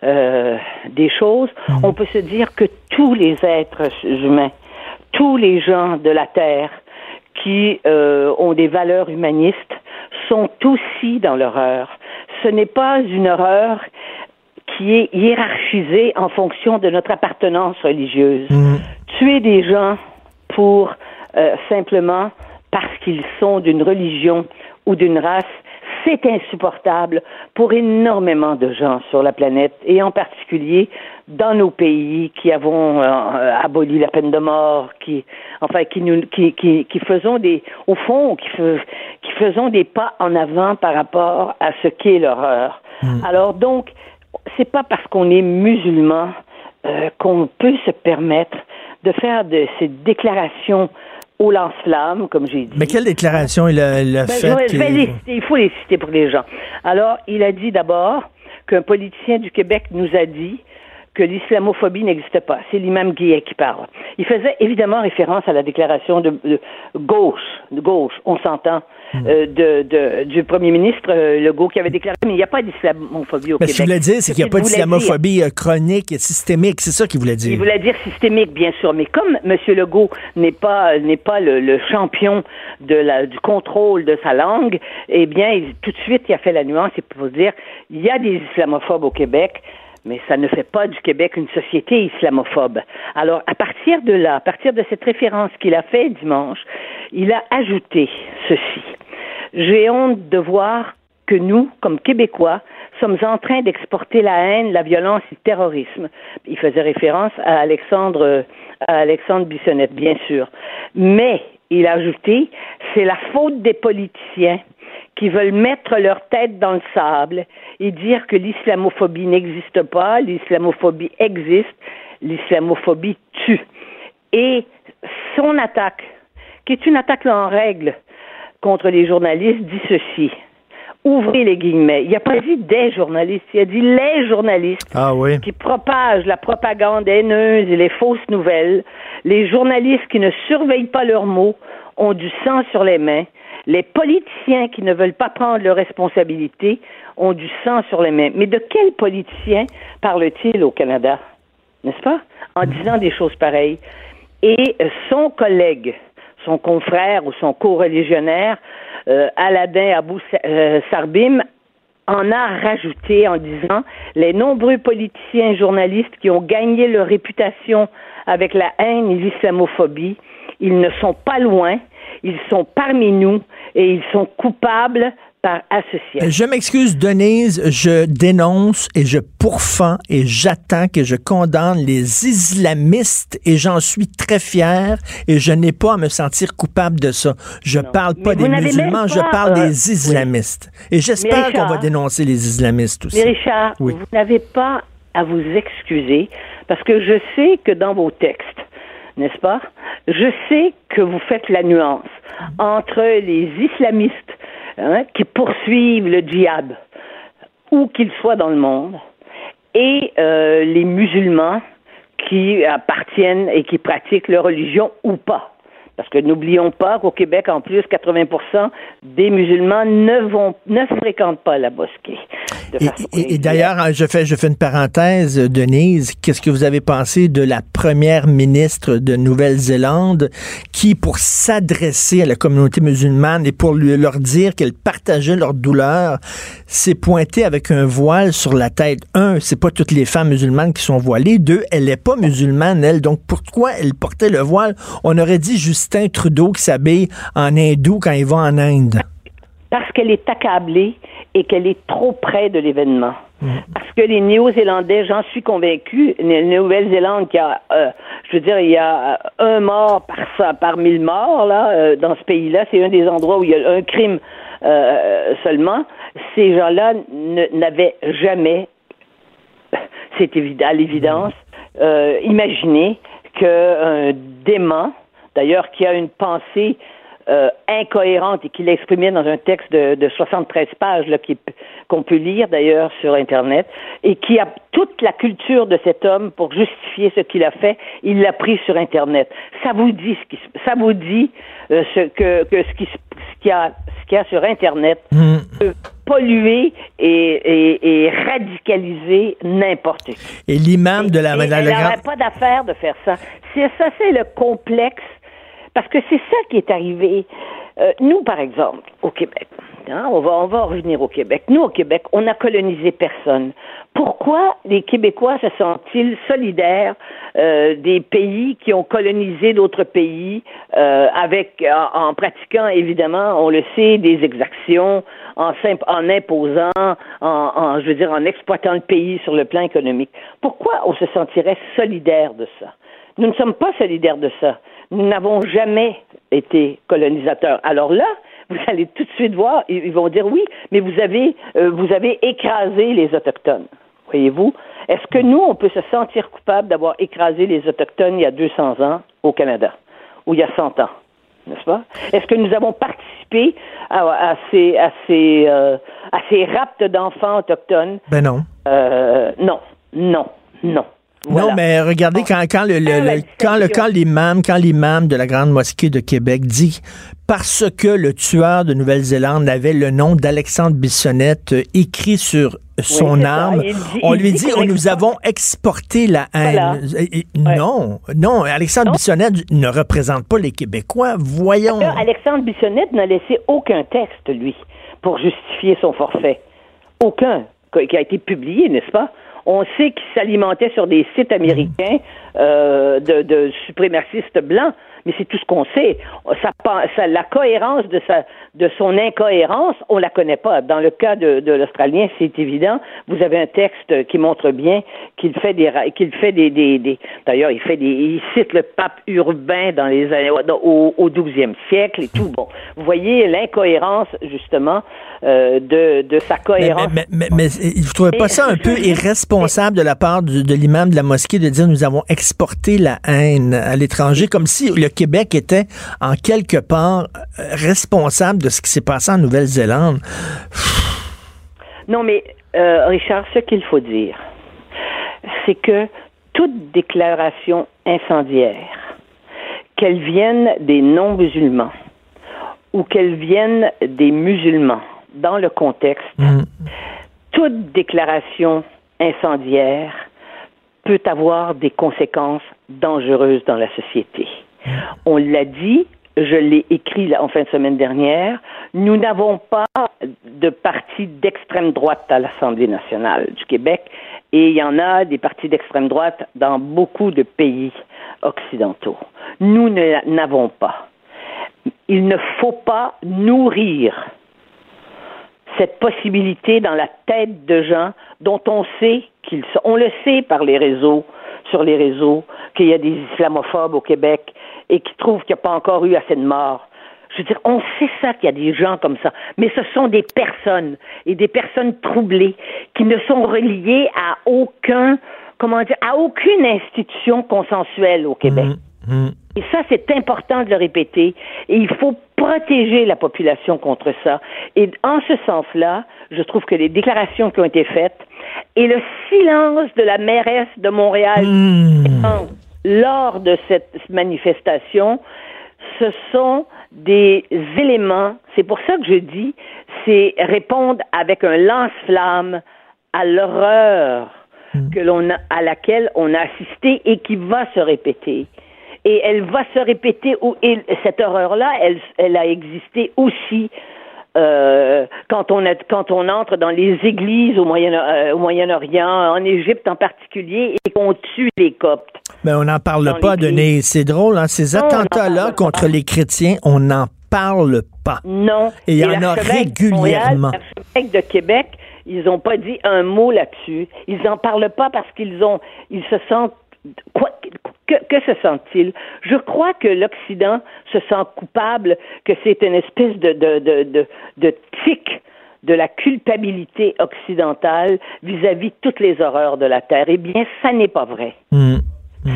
euh, des choses, mhm. on peut se dire que tous les êtres humains, tous les gens de la Terre qui euh, ont des valeurs humanistes sont aussi dans l'horreur. Ce n'est pas une horreur qui est hiérarchisée en fonction de notre appartenance religieuse. Mhm. Tuer des gens pour euh, simplement parce qu'ils sont d'une religion ou d'une race, c'est insupportable pour énormément de gens sur la planète et en particulier dans nos pays qui avons euh, aboli la peine de mort, qui enfin qui nous qui, qui, qui faisons des au fond qui, qui faisons des pas en avant par rapport à ce qu'est l'horreur. Hmm. Alors donc c'est pas parce qu'on est musulman euh, qu'on peut se permettre de faire de ces déclarations au lance-flamme, comme j'ai dit. Mais quelle déclaration il a, il a ben, il faut les citer pour les gens. Alors, il a dit d'abord qu'un politicien du Québec nous a dit que l'islamophobie n'existe pas. C'est l'imam Guillet qui parle. Il faisait évidemment référence à la déclaration de, gauche, de gauche, on s'entend, hmm. euh, de, du premier ministre euh, Legault qui avait déclaré, mais il n'y a pas d'islamophobie au mais Québec. Ce qu'il voulait dire, c'est qu'il n'y a pas d'islamophobie euh, chronique et systémique, c'est ça qu'il voulait dire. Il voulait dire systémique, bien sûr, mais comme M. Legault n'est pas n'est pas le, champion de la, du contrôle de sa langue, eh bien, tout de suite, il a fait la nuance, c'est pour dire, il y a des islamophobes au Québec, mais ça ne fait pas du Québec une société islamophobe. Alors, à partir de là, à partir de cette référence qu'il a fait dimanche, il a ajouté ceci. J'ai honte de voir que nous, comme Québécois, sommes en train d'exporter la haine, la violence et le terrorisme. Il faisait référence à Alexandre, à Alexandre Bissonnette, bien sûr. Mais, il a ajouté, c'est la faute des politiciens qui veulent mettre leur tête dans le sable et dire que l'islamophobie n'existe pas, l'islamophobie existe, l'islamophobie tue. Et son attaque, qui est une attaque en règle contre les journalistes, dit ceci. Ouvrez les guillemets. Il n'a pas dit des journalistes, il a dit les journalistes ah qui propagent la propagande haineuse et les fausses nouvelles. Les journalistes qui ne surveillent pas leurs mots ont du sang sur les mains. Les politiciens qui ne veulent pas prendre leurs responsabilités ont du sang sur les mains. Mais de quel politicien parle-t-il au Canada? N'est-ce pas? En disant des choses pareilles. Et son collègue, son confrère ou son co-religionnaire, euh, Aladin Abou euh, Sarbim, en a rajouté en disant les nombreux politiciens et journalistes qui ont gagné leur réputation avec la haine et l'islamophobie, ils ne sont pas loin, ils sont parmi nous et ils sont coupables par association. Je m'excuse, Denise, je dénonce et je pourfends et j'attends que je condamne les islamistes et j'en suis très fier et je n'ai pas à me sentir coupable de ça. Je ne parle pas des musulmans, je parle des euh, islamistes. Et j'espère qu'on va dénoncer les islamistes aussi. Mais Richard, vous n'avez pas à vous excuser parce que je sais que dans vos textes, n'est-ce pas? Je sais que vous faites la nuance entre les islamistes hein, qui poursuivent le djihad, où qu'ils soient dans le monde, et euh, les musulmans qui appartiennent et qui pratiquent leur religion ou pas. Parce que n'oublions pas qu'au Québec, en plus, 80% des musulmans ne vont, ne fréquentent pas la mosquée. et, d'ailleurs, je fais, je fais une parenthèse, Denise. Qu'est-ce que vous avez pensé de la première ministre de Nouvelle-Zélande qui, pour s'adresser à la communauté musulmane et pour lui, leur dire qu'elle partageait leur douleur, s'est pointée avec un voile sur la tête? Un, c'est pas toutes les femmes musulmanes qui sont voilées. Deux, elle n'est pas musulmane, elle. Donc, pourquoi elle portait le voile? On aurait dit juste Justin Trudeau qui s'habille en hindou quand il va en Inde? Parce qu'elle est accablée et qu'elle est trop près de l'événement. Mm. Parce que les Néo-Zélandais, j'en suis convaincu, la Nouvelle-Zélande qui a, euh, je veux dire, il y a un mort par, par mille morts là euh, dans ce pays-là. C'est un des endroits où il y a un crime euh, seulement. Ces gens-là n'avaient jamais, c'est à l'évidence, imaginé qu'un dément d'ailleurs, qui a une pensée euh, incohérente et qu'il exprimait dans un texte de, de 73 pages là, qui, qu'on peut lire d'ailleurs sur Internet et qui a toute la culture de cet homme pour justifier ce qu'il a fait, il l'a pris sur Internet. Ça vous dit ce qui, ça vous dit euh, ce que, que ce qui ce qu'il y a ce qu'il y a sur Internet Hmm. peut polluer et, et, et radicaliser n'importe qui. Et l'imam de la, de la- la n'aurait pas d'affaire de faire ça. C'est ça, c'est le complexe. Parce que c'est ça qui est arrivé. Euh, nous, par exemple, au Québec, hein, on, va, on va revenir au Québec. Nous, au Québec, on n'a colonisé personne. Pourquoi les Québécois se sentent-ils solidaires euh, des pays qui ont colonisé d'autres pays euh, avec en, pratiquant évidemment, on le sait, des exactions, en, en imposant, en, en, je veux dire, en exploitant le pays sur le plan économique? Pourquoi on se sentirait solidaire de ça? Nous ne sommes pas solidaires de ça. Nous n'avons jamais été colonisateurs. Alors là, vous allez tout de suite voir, ils vont dire oui, mais vous avez, euh, vous avez écrasé les autochtones. Voyez-vous? Est-ce que nous, on peut se sentir coupable d'avoir écrasé les autochtones il y a 200 ans au Canada? Ou il y a 100 ans n'est-ce pas? Est-ce que nous avons participé à, à ces, à ces, euh, à ces raptes d'enfants autochtones? Ben non. Euh, Non, non, non. Voilà. Non, mais regardez, quand, quand, le, le- Ah, le- quand, le, quand l'imam, quand l'imam de la Grande Mosquée de Québec dit parce que le tueur de Nouvelle-Zélande avait le nom d'Alexandre Bissonnette euh, écrit sur son arme, dit- on lui dit qu'on nous avons exporté la haine. Voilà. Non, non, Alexandre Non. Bissonnette ne représente pas les Québécois. Voyons. Alexandre Bissonnette n'a laissé aucun texte, lui, pour justifier son forfait. Aucun qui a été publié, n'est-ce pas? On sait qu'il s'alimentait sur des sites américains euh, de, de suprémacistes blancs, mais c'est tout ce qu'on sait. Ça, ça- la cohérence de, sa, de son incohérence, on la connaît pas. Dans le cas de, de l'Australien, c'est évident. Vous avez un texte qui montre bien qu'il fait des, qu'il fait des, des, des- d'ailleurs, il fait des, il cite le pape urbain dans les années, au, au 12e siècle et tout. Bon, vous voyez l'incohérence justement euh, de, de sa cohérence. mais, mais, mais, mais vous trouvez pas Et- ça un peu irresponsable de la part du- de l'imam de la mosquée de dire nous avons exporté la haine à l'étranger, comme si le Québec était en quelque part euh, responsable de ce qui s'est passé en Nouvelle-Zélande. Non, mais euh, Richard, ce qu'il faut dire, c'est que toute déclaration incendiaire, qu'elle vienne des non-musulmans ou qu'elle vienne des musulmans, dans le contexte, toute déclaration incendiaire peut avoir des conséquences dangereuses dans la société. On l'a dit, je l'ai écrit en fin de semaine dernière, nous n'avons pas de parti d'extrême droite à l'Assemblée nationale du Québec et il y en a des partis d'extrême droite dans beaucoup de pays occidentaux. Nous n'avons pas. Il ne faut pas nourrir cette possibilité dans la tête de gens dont on sait qu'ils sont. On le sait par les réseaux, sur les réseaux, qu'il y a des islamophobes au Québec et qui trouvent qu'il n'y a pas encore eu assez de morts. Je veux dire, on sait ça qu'il y a des gens comme ça, mais ce sont des personnes et des personnes troublées qui ne sont reliées à aucun, comment dire, à aucune institution consensuelle au Québec. Et ça, c'est important de le répéter. Et il faut protéger la population contre ça. Et en ce sens-là, je trouve que les déclarations qui ont été faites et le silence de la mairesse de Montréal lors de cette manifestation, ce sont des éléments, c'est pour ça que je dis, c'est répondre avec un lance-flamme à l'horreur que l'on a, à laquelle on a assisté et qui va se répéter. Et elle va se répéter, et cette horreur-là, elle, elle a existé aussi euh, quand, on a, quand on entre dans les églises au Moyen- euh, au Moyen-Orient, en Égypte en particulier, et qu'on tue les Coptes. Mais on n'en parle pas, Denis. C'est drôle, hein? Ces attentats-là contre pas. les chrétiens, on n'en parle pas. Non. Et il y en a régulièrement. L'archevêque de Québec, ils n'ont pas dit un mot là-dessus. Ils n'en parlent pas parce qu'ils ont, ils se sentent. Quoi, que, que se sentent-ils? Je crois que l'Occident se sent coupable, que c'est une espèce de, de, de, de, de tic de la culpabilité occidentale vis-à-vis de toutes les horreurs de la Terre. Eh bien, ça n'est pas vrai.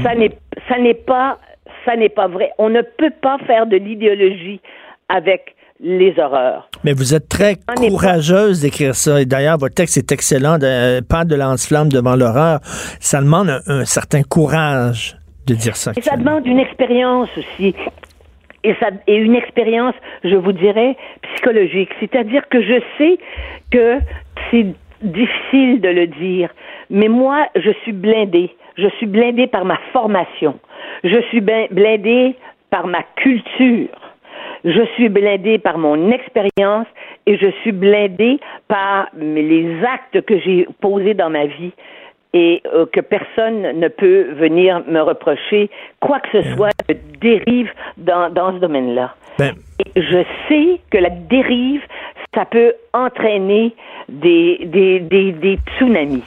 Ça n'est ça n'est pas ça n'est pas vrai. On ne peut pas faire de l'idéologie avec les horreurs. Mais vous êtes très courageuse d'écrire ça. Et d'ailleurs, votre texte est excellent. De, pas de lance-flamme devant l'horreur. Ça demande un, certain courage de dire ça. Et ça demande une expérience aussi. Et, ça, et une expérience, je vous dirais, psychologique. C'est-à-dire que je sais que c'est difficile de le dire, mais moi, je suis blindée. Je suis blindée par ma formation. Je suis blindée par ma culture. Je suis blindée par mon expérience et je suis blindée par les actes que j'ai posés dans ma vie et euh, que personne ne peut venir me reprocher quoi que ce soit de dérive dans, dans ce domaine-là. Ben. Je sais que la dérive, ça peut entraîner des, des, des, des tsunamis.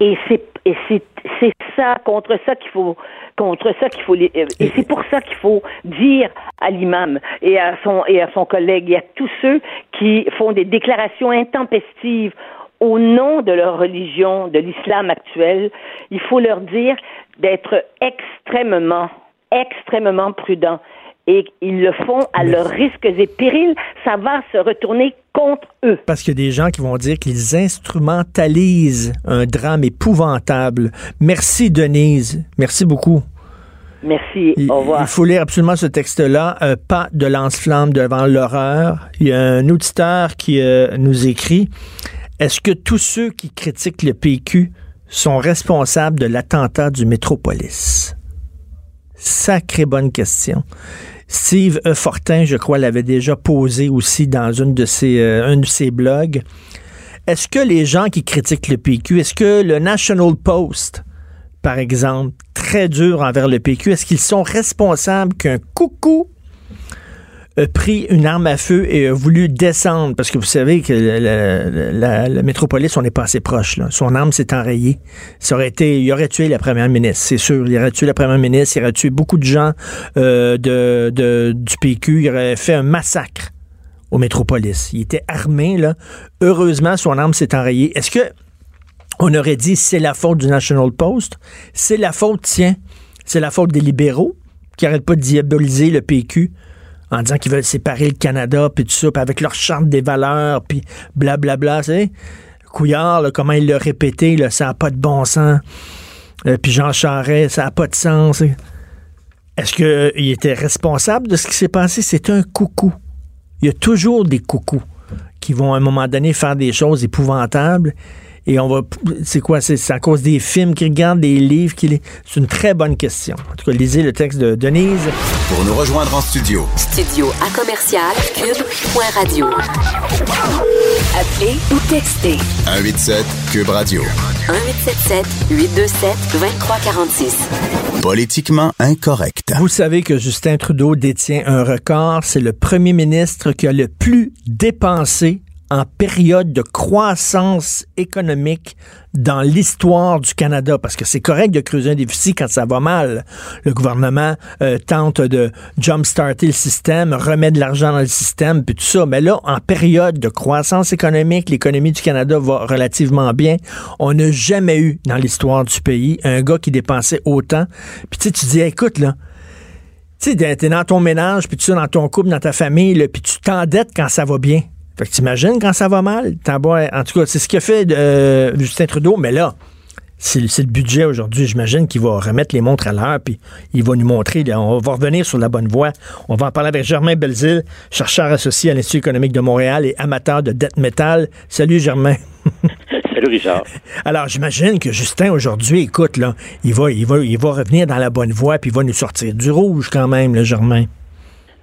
Et c'est et c'est ça contre ça qu'il faut contre ça qu'il faut et c'est pour ça qu'il faut dire à l'imam et à son et à son collègue et à tous ceux qui font des déclarations intempestives au nom de leur religion, de l'islam actuel, il faut leur dire d'être extrêmement extrêmement prudents et ils le font à leurs risques et périls, ça va se retourner contre eux. Parce qu'il y a des gens qui vont dire qu'ils instrumentalisent un drame épouvantable. Merci, Denise. Merci beaucoup. Merci. Au revoir. Il faut lire absolument ce texte-là. Euh, pas de lance-flamme devant l'horreur. Il y a un auditeur qui euh, nous écrit Est-ce que tous ceux qui critiquent le PQ sont responsables de l'attentat du Métropolis? Sacrée bonne question. Steve e. Fortin, je crois, l'avait déjà posé aussi dans euh, un de ses blogs. Est-ce que les gens qui critiquent le PQ, est-ce que le National Post, par exemple, très dur envers le PQ, est-ce qu'ils sont responsables qu'un coucou pris une arme à feu et a voulu descendre, parce que vous savez que la, métropolis, on n'est pas assez proche. Son arme s'est enrayée. Ça aurait été, il aurait tué la première ministre, c'est sûr. Il aurait tué la première ministre, il aurait tué beaucoup de gens euh, de, du PQ, il aurait fait un massacre au métropolis. Il était armé, là. Heureusement, son arme s'est enrayée. Est-ce que on aurait dit c'est la faute du National Post? C'est la faute, tiens, c'est la faute des libéraux qui n'arrêtent pas de diaboliser le PQ en disant qu'ils veulent séparer le Canada, puis tout ça, puis avec leur charte des valeurs, puis blablabla, tu sais. Couillard, comment il l'a répété, ça n'a pas de bon sens. Euh, puis Jean Charest, ça n'a pas de sens. Est-ce qu'il euh, était responsable de ce qui s'est passé? C'est un coucou. Il y a toujours des coucous qui vont à un moment donné faire des choses épouvantables et on va. C'est quoi? C'est à cause des films qu'ils regardent, des livres qu'ils. C'est une très bonne question. En tout cas, lisez le texte de Denise. Pour nous rejoindre en studio. Studio à commercial cube.radio. Appelez ou textez. 187 Cube Radio. 1877 827 2346. Politiquement incorrect. Vous savez que Justin Trudeau détient un record. C'est le premier ministre qui a le plus dépensé en période de croissance économique dans l'histoire du Canada, parce que c'est correct de creuser un déficit quand ça va mal. Le gouvernement euh, tente de jumpstarter le système, remettre de l'argent dans le système, puis tout ça. Mais là, en période de croissance économique, l'économie du Canada va relativement bien. On n'a jamais eu dans l'histoire du pays un gars qui dépensait autant. Puis tu dis, écoute, là, tu sais, t'es dans ton ménage, puis tu es dans ton couple, dans ta famille, puis tu t'endettes quand ça va bien. Fait que t'imagines quand ça va mal, en tout cas, c'est ce qu'a fait euh, Justin Trudeau, mais là, c'est le budget aujourd'hui. J'imagine qu'il va remettre les montres à l'heure, puis il va nous montrer. on va revenir sur la bonne voie. On va en parler avec Germain Belzile, chercheur associé à l'Institut économique de Montréal et amateur de dette métal. Salut, Germain. Salut, Richard. Alors, j'imagine que Justin, aujourd'hui, écoute, là, il va, il, va, il va revenir dans la bonne voie, puis il va nous sortir du rouge quand même, le Germain.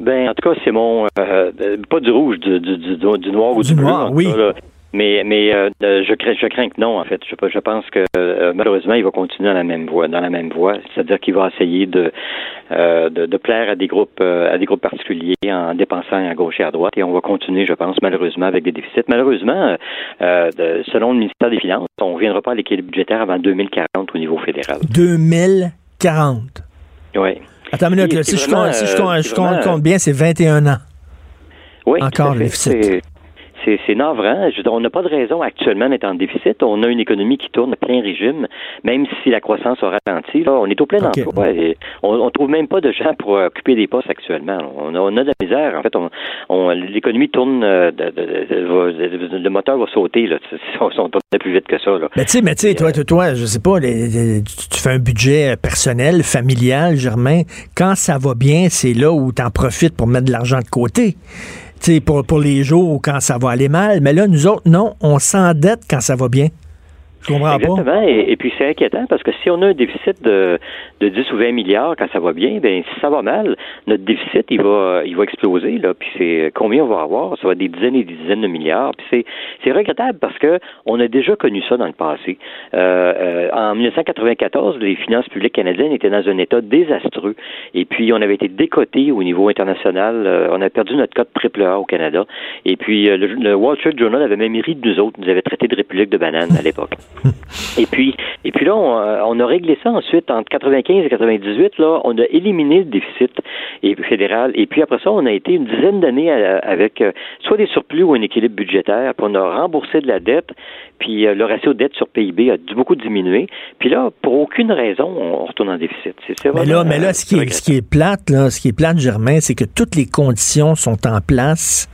Ben, en tout cas, c'est mon euh, pas du rouge, du, du, du, du noir ou du, bleu. Noir, oui. mais mais euh, je crains je crains que non en fait. Je, je pense que euh, malheureusement il va continuer dans la même voie, dans la même voie, c'est-à-dire qu'il va essayer de, de, de plaire à des groupes à des groupes particuliers en dépensant à gauche et à droite et on va continuer, je pense, malheureusement avec des déficits. Malheureusement, selon le ministère des Finances, on ne reviendra pas à l'équilibre budgétaire avant 2040 au niveau fédéral. 2040. Oui. Attends une minute, si, je, compte, bien, c'est 21 ans. Oui, Encore le déficit. C'est navrant. Je on n'a pas de raison actuellement d'être en déficit. On a une économie qui tourne à plein régime, même si la croissance a ralenti. Là, on est au plein emploi. on, on trouve même pas de gens pour occuper des postes actuellement. On a, on a de la misère. En fait, on, l'économie tourne, euh, de, de, le moteur va sauter. Là. On, on plus vite que ça. Là. Mais tu sais, mais tu sais, toi, toi, toi, je sais pas, tu fais un budget personnel, familial, Germain. Quand ça va bien, c'est là où tu en profites pour mettre de l'argent de côté pour, pour les jours quand ça va aller mal. Mais là, nous autres, non, on s'endette quand ça va bien. Exactement. Et, puis c'est inquiétant parce que si on a un déficit de, de 10 ou 20 milliards quand ça va bien, ben si ça va mal, notre déficit il va il va exploser là. Puis c'est combien on va avoir? Ça va être des dizaines et des dizaines de milliards. Puis c'est c'est regrettable parce que on a déjà connu ça dans le passé. Euh, euh, en 1994, les finances publiques canadiennes étaient dans un état désastreux. Et puis on avait été décoté au niveau international. Euh, on a perdu notre cote triple A au Canada. Et puis le, le Wall Street Journal avait même ri de nous autres. Nous avait traité de république de banane à l'époque. Et puis, et puis là, euh, on, a réglé ça ensuite entre 95 et 98. Là, on a éliminé le déficit fédéral. Et puis après ça, on a été une dizaine d'années avec euh, soit des surplus ou un équilibre budgétaire. Puis on a remboursé de la dette. Puis euh, le ratio de dette sur PIB a beaucoup diminué. Puis là, pour aucune raison, on retourne en déficit. mais là, mais là, ce qui est, ce qui est plate, là, ce qui est plate, Germain, c'est que toutes les conditions sont en place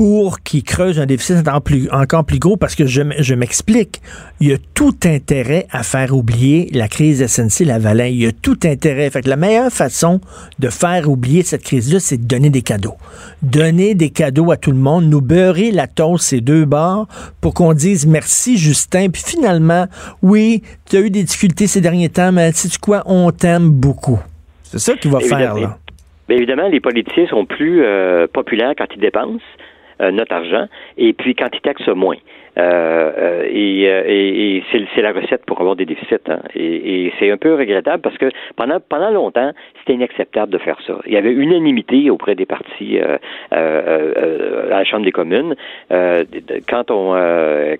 pour qu'ils creusent un déficit encore plus, encore plus gros parce que je, je m'explique. Il y a tout intérêt à faire oublier la crise SNC-Lavalin. Il y a tout intérêt. Fait que la meilleure façon de faire oublier cette crise-là, c'est de donner des cadeaux. Donner des cadeaux à tout le monde, nous beurrer la toast ces deux bords pour qu'on dise merci Justin. Puis finalement, oui, tu as eu des difficultés ces derniers temps, mais sais-tu quoi, on t'aime beaucoup. C'est ça qu'il va faire, là. Bien évidemment, les politiciens sont plus euh, populaires quand ils dépensent. Euh, notre argent, et puis quand ils taxent moins. Euh, euh, et, et, c'est la recette pour avoir des déficits. Hein. Et, c'est un peu regrettable parce que pendant pendant longtemps, c'était inacceptable de faire ça. Il y avait unanimité auprès des partis euh, à la Chambre des communes. quand on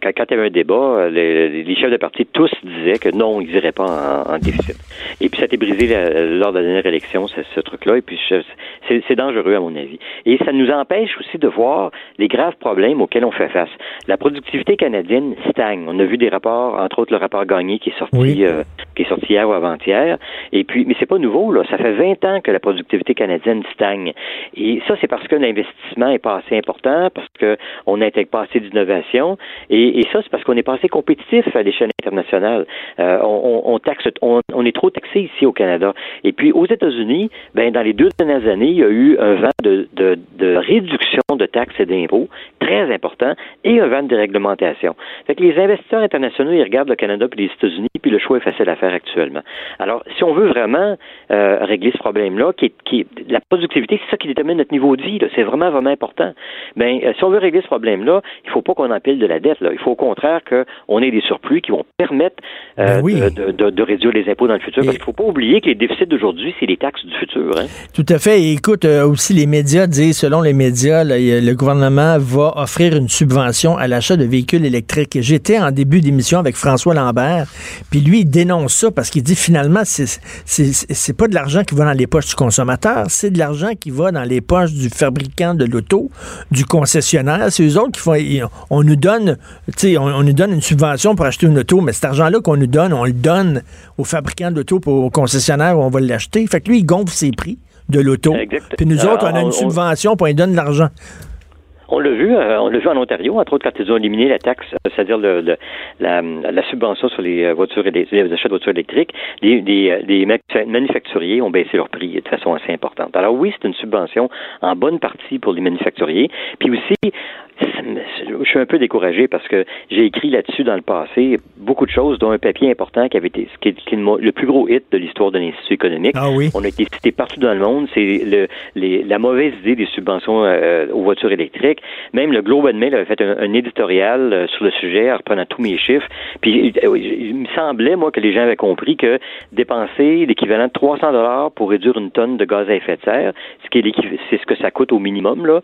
quand, quand, il y avait un débat, les, chefs de parti tous disaient que non, ils n'iraient pas en, déficit. Et puis ça a été brisé lors de la dernière élection, ce, ce truc-là. Et puis c'est dangereux à mon avis. Et ça nous empêche aussi de voir les graves problèmes auxquels on fait face. La productivité canadienne stagne. On a vu des rapports, entre autres le rapport Gagné qui est sorti, euh, qui est sorti hier ou avant-hier. Et puis, mais c'est pas nouveau là. Ça fait 20 ans que la productivité canadienne stagne. Et ça, c'est parce que l'investissement est pas assez important, parce que on n'intègre pas assez d'innovation. Et, ça, c'est parce qu'on est pas assez compétitif à l'échelle internationale. Euh, on, taxe, on, est trop taxé ici au Canada. Et puis aux États-Unis, ben dans les deux dernières années, il y a eu un vent de, de, réduction de taxes et d'impôts très important et un vent de dérèglement fait que les investisseurs internationaux, ils regardent le Canada puis les États-Unis, puis le choix est facile à faire actuellement. Alors, si on veut vraiment euh, régler ce problème-là, qui la productivité, c'est ça qui détermine notre niveau de vie, c'est vraiment, vraiment important. Ben, euh, si on veut régler ce problème-là, il ne faut pas qu'on empile de la dette. Là. Il faut au contraire qu'on ait des surplus qui vont permettre euh, ben de, de, réduire les impôts dans le futur. Parce qu'il ne faut pas oublier que les déficits d'aujourd'hui, c'est les taxes du futur. Hein. Tout à fait. Et écoute, aussi, les médias disent, selon les médias, le gouvernement va offrir une subvention à l'achat de véhicules électrique. J'étais en début d'émission avec François Lambert, puis lui, il dénonce ça parce qu'il dit finalement, c'est pas de l'argent qui va dans les poches du consommateur, c'est de l'argent qui va dans les poches du fabricant de l'auto, du concessionnaire. C'est eux autres qui font. On nous donne, tu sais, on, nous donne une subvention pour acheter une auto, mais cet argent-là qu'on nous donne, on le donne au fabricant d'auto, au concessionnaire où on va l'acheter. Fait que lui, il gonfle ses prix de l'auto. Puis nous autres, on a une subvention, pour lui donne de l'argent. On l'a vu, euh, on l'a vu en Ontario, entre autres quand ils ont éliminé la taxe, euh, c'est-à-dire le, la, la, subvention sur les euh, voitures et les achats de voitures électriques, les, les, manufacturiers ont baissé leur prix de façon assez importante. Alors oui, c'est une subvention en bonne partie pour les manufacturiers, puis aussi je suis un peu découragé parce que j'ai écrit là-dessus dans le passé beaucoup de choses, dont un papier important qui avait été qui est, le plus gros hit de l'histoire de l'Institut économique. Ah oui. On a été cité partout dans le monde. C'est le, les, la mauvaise idée des subventions euh, aux voitures électriques. Même le Globe and Mail avait fait un, éditorial euh, sur le sujet en reprenant tous mes chiffres. Puis euh, il me semblait, moi, que les gens avaient compris que dépenser l'équivalent de 300 dollars pour réduire une tonne de gaz à effet de serre, c'est ce que ça coûte au minimum là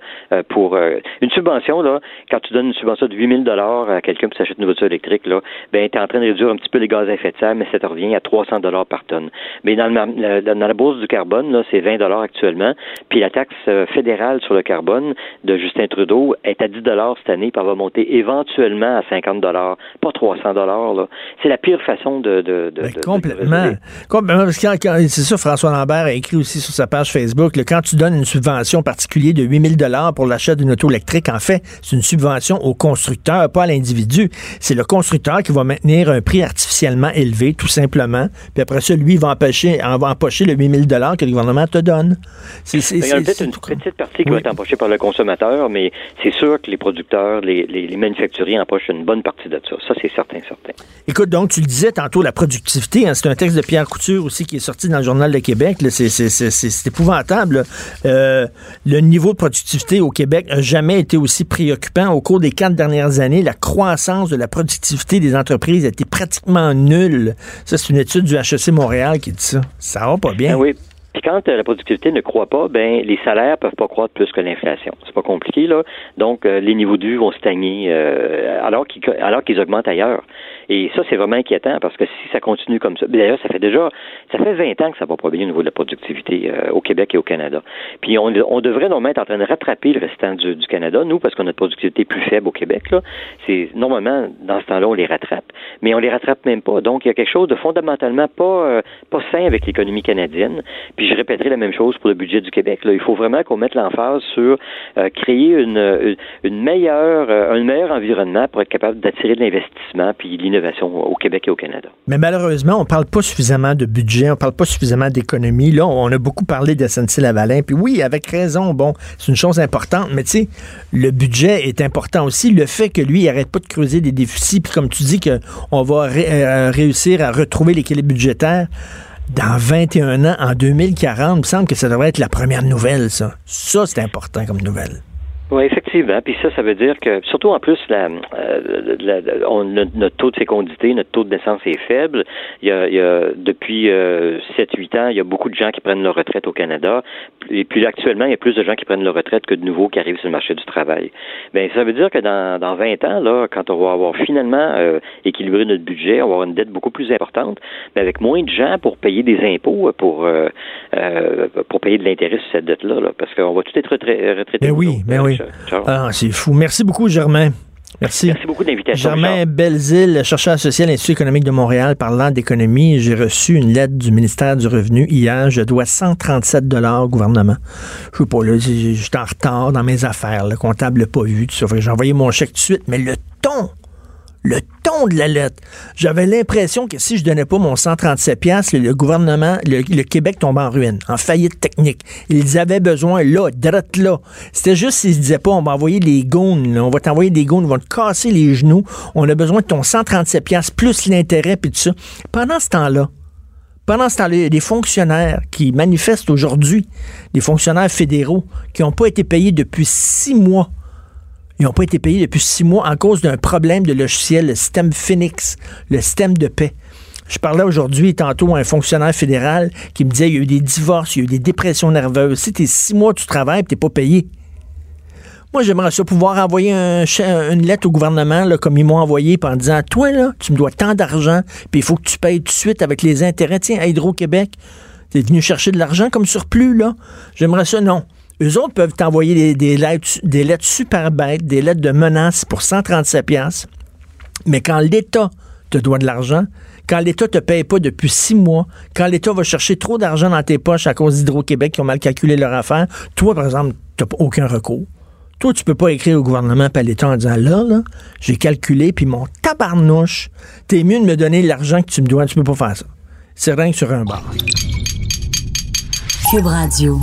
pour une subvention quand tu donnes une subvention de 8 000 à quelqu'un qui s'achète une voiture électrique, là, ben, es en train de réduire un petit peu les gaz à effet de serre, mais ça te revient à 300 par tonne. Mais dans, le, dans la bourse du carbone, là, c'est 20 actuellement. Puis la taxe euh, fédérale sur le carbone de Justin Trudeau Trudeau, est à 10 cette année, puis elle va monter éventuellement à 50 pas 300 là. C'est la pire façon de... de, de, ben, complètement. complètement. c'est ça, François Lambert a écrit aussi sur sa page Facebook, quand tu donnes une subvention particulière de 8000 dollars pour l'achat d'une auto électrique, en fait, c'est une subvention au constructeur, pas à l'individu. C'est le constructeur qui va maintenir un prix artificiellement élevé, tout simplement. Puis après ça, lui, il va empocher, va empocher le 8000 dollars que le gouvernement te donne. C'est, il y a peut-être une petite partie qui va être empochée par le consommateur, mais c'est sûr que les producteurs, les, les, manufacturiers empochent une bonne partie de ça. Ça, c'est certain, certain. Écoute, donc, tu le disais tantôt, la productivité, hein, c'est un texte de Pierre Couture aussi qui est sorti dans le Journal de Québec. C'est, épouvantable. Euh, le niveau de productivité au Québec n'a jamais été aussi préoccupant. Au cours des quatre dernières années, la croissance de la productivité des entreprises a été pratiquement nulle. Ça, c'est une étude du HEC Montréal qui dit ça. Ça va pas bien. Ben oui. Puis quand euh, la productivité ne croît pas, ben les salaires peuvent pas croître plus que l'inflation. C'est pas compliqué là. Donc euh, les niveaux de vont stagner euh, alors qu'ils alors qu'ils augmentent ailleurs. Et ça c'est vraiment inquiétant parce que si ça continue comme ça, d'ailleurs ça fait déjà ça fait 20 ans que ça va pas bien au niveau de la productivité au Québec et au Canada. Puis on, on devrait normalement être en train de rattraper le restant du, du Canada, nous parce qu'on a une productivité plus faible au Québec là. C'est normalement dans ce temps-là on les rattrape, mais on les rattrape même pas. Donc il y a quelque chose de fondamentalement pas pas sain avec l'économie canadienne. Puis je répéterai la même chose pour le budget du Québec. Là. Il faut vraiment qu'on mette l'emphase sur euh, créer une, meilleure, euh, un meilleur environnement pour être capable d'attirer de l'investissement puis l'innovation au Québec et au Canada. Mais malheureusement, on ne parle pas suffisamment de budget, on ne parle pas suffisamment d'économie. Là, on a beaucoup parlé de SNC-Lavalin. Puis oui, avec raison, bon, c'est une chose importante, mais tu sais, le budget est important aussi. Le fait que lui, il n'arrête pas de creuser des déficits, puis comme tu dis qu'on va euh, réussir à retrouver l'équilibre budgétaire, dans 21 ans, en 2040, il me semble que ça devrait être la première nouvelle, ça. Ça, c'est important comme nouvelle. Oui, effectivement. Puis ça, ça veut dire que, surtout en plus, la, euh, on, notre taux de fécondité, notre taux de naissance est faible. Il y a, il y a depuis euh, 7-8 ans, il y a beaucoup de gens qui prennent leur retraite au Canada. Et puis actuellement, il y a plus de gens qui prennent leur retraite que de nouveaux qui arrivent sur le marché du travail. Bien, ça veut dire que dans, dans 20 ans, là, quand on va avoir finalement euh, équilibré notre budget, on va avoir une dette beaucoup plus importante, mais avec moins de gens pour payer des impôts, pour, euh, euh pour payer de l'intérêt sur cette dette-là, là, parce qu'on va tout être retraité. Mais ben oui, mais ben oui. Ah, c'est fou. Merci beaucoup, Germain. Merci. Merci beaucoup d'invitation. Germain Belzile, chercheur associé à l'Institut économique de Montréal, parlant d'économie. J'ai reçu une lettre du ministère du Revenu hier. Je dois 137 dollars au gouvernement. Je sais pas, là, j'étais en retard dans mes affaires. Le comptable l'a pas vu. J'ai envoyé mon chèque tout de suite, mais le ton le ton de la lettre. J'avais l'impression que si je donnais pas mon 137 pièces, le gouvernement, le, Québec tombait en ruine, en faillite technique. Ils avaient besoin là, drette là. C'était juste s'ils disaient pas, on va envoyer les goons, on va t'envoyer des goons, on va te casser les genoux, on a besoin de ton 137 pièces plus l'intérêt puis tout ça. Pendant ce temps-là, pendant ce temps-là, il y a des fonctionnaires qui manifestent aujourd'hui, des fonctionnaires fédéraux qui n'ont pas été payés depuis six mois ils n'ont pas été payés depuis six mois en cause d'un problème de logiciel, le système Phoenix, le système de paix. Je parlais aujourd'hui, tantôt, à un fonctionnaire fédéral qui me disait qu'il y a eu des divorces, il y a eu des dépressions nerveuses. Si t'es six mois, tu travailles et t'es pas payé. Moi, j'aimerais ça pouvoir envoyer une lettre au gouvernement, comme ils m'ont envoyé, en disant Toi, là, tu me dois tant d'argent, puis il faut que tu payes tout de suite avec les intérêts. Tiens, Hydro-Québec, t'es venu chercher de l'argent comme surplus, là. J'aimerais ça, non. Eux autres peuvent t'envoyer des, lettres, des super bêtes, des lettres de menaces pour 137 pièces. Mais quand l'État te doit de l'argent, quand l'État te paye pas depuis six mois, quand l'État va chercher trop d'argent dans tes poches à cause d'Hydro-Québec qui ont mal calculé leur affaire, toi, par exemple, tu n'as aucun recours. Toi, tu peux pas écrire au gouvernement et à l'État en disant là, là, j'ai calculé, puis mon tabarnouche, t'es mieux de me donner l'argent que tu me dois, tu peux pas faire ça. C'est rien que sur un bar. Cube Radio.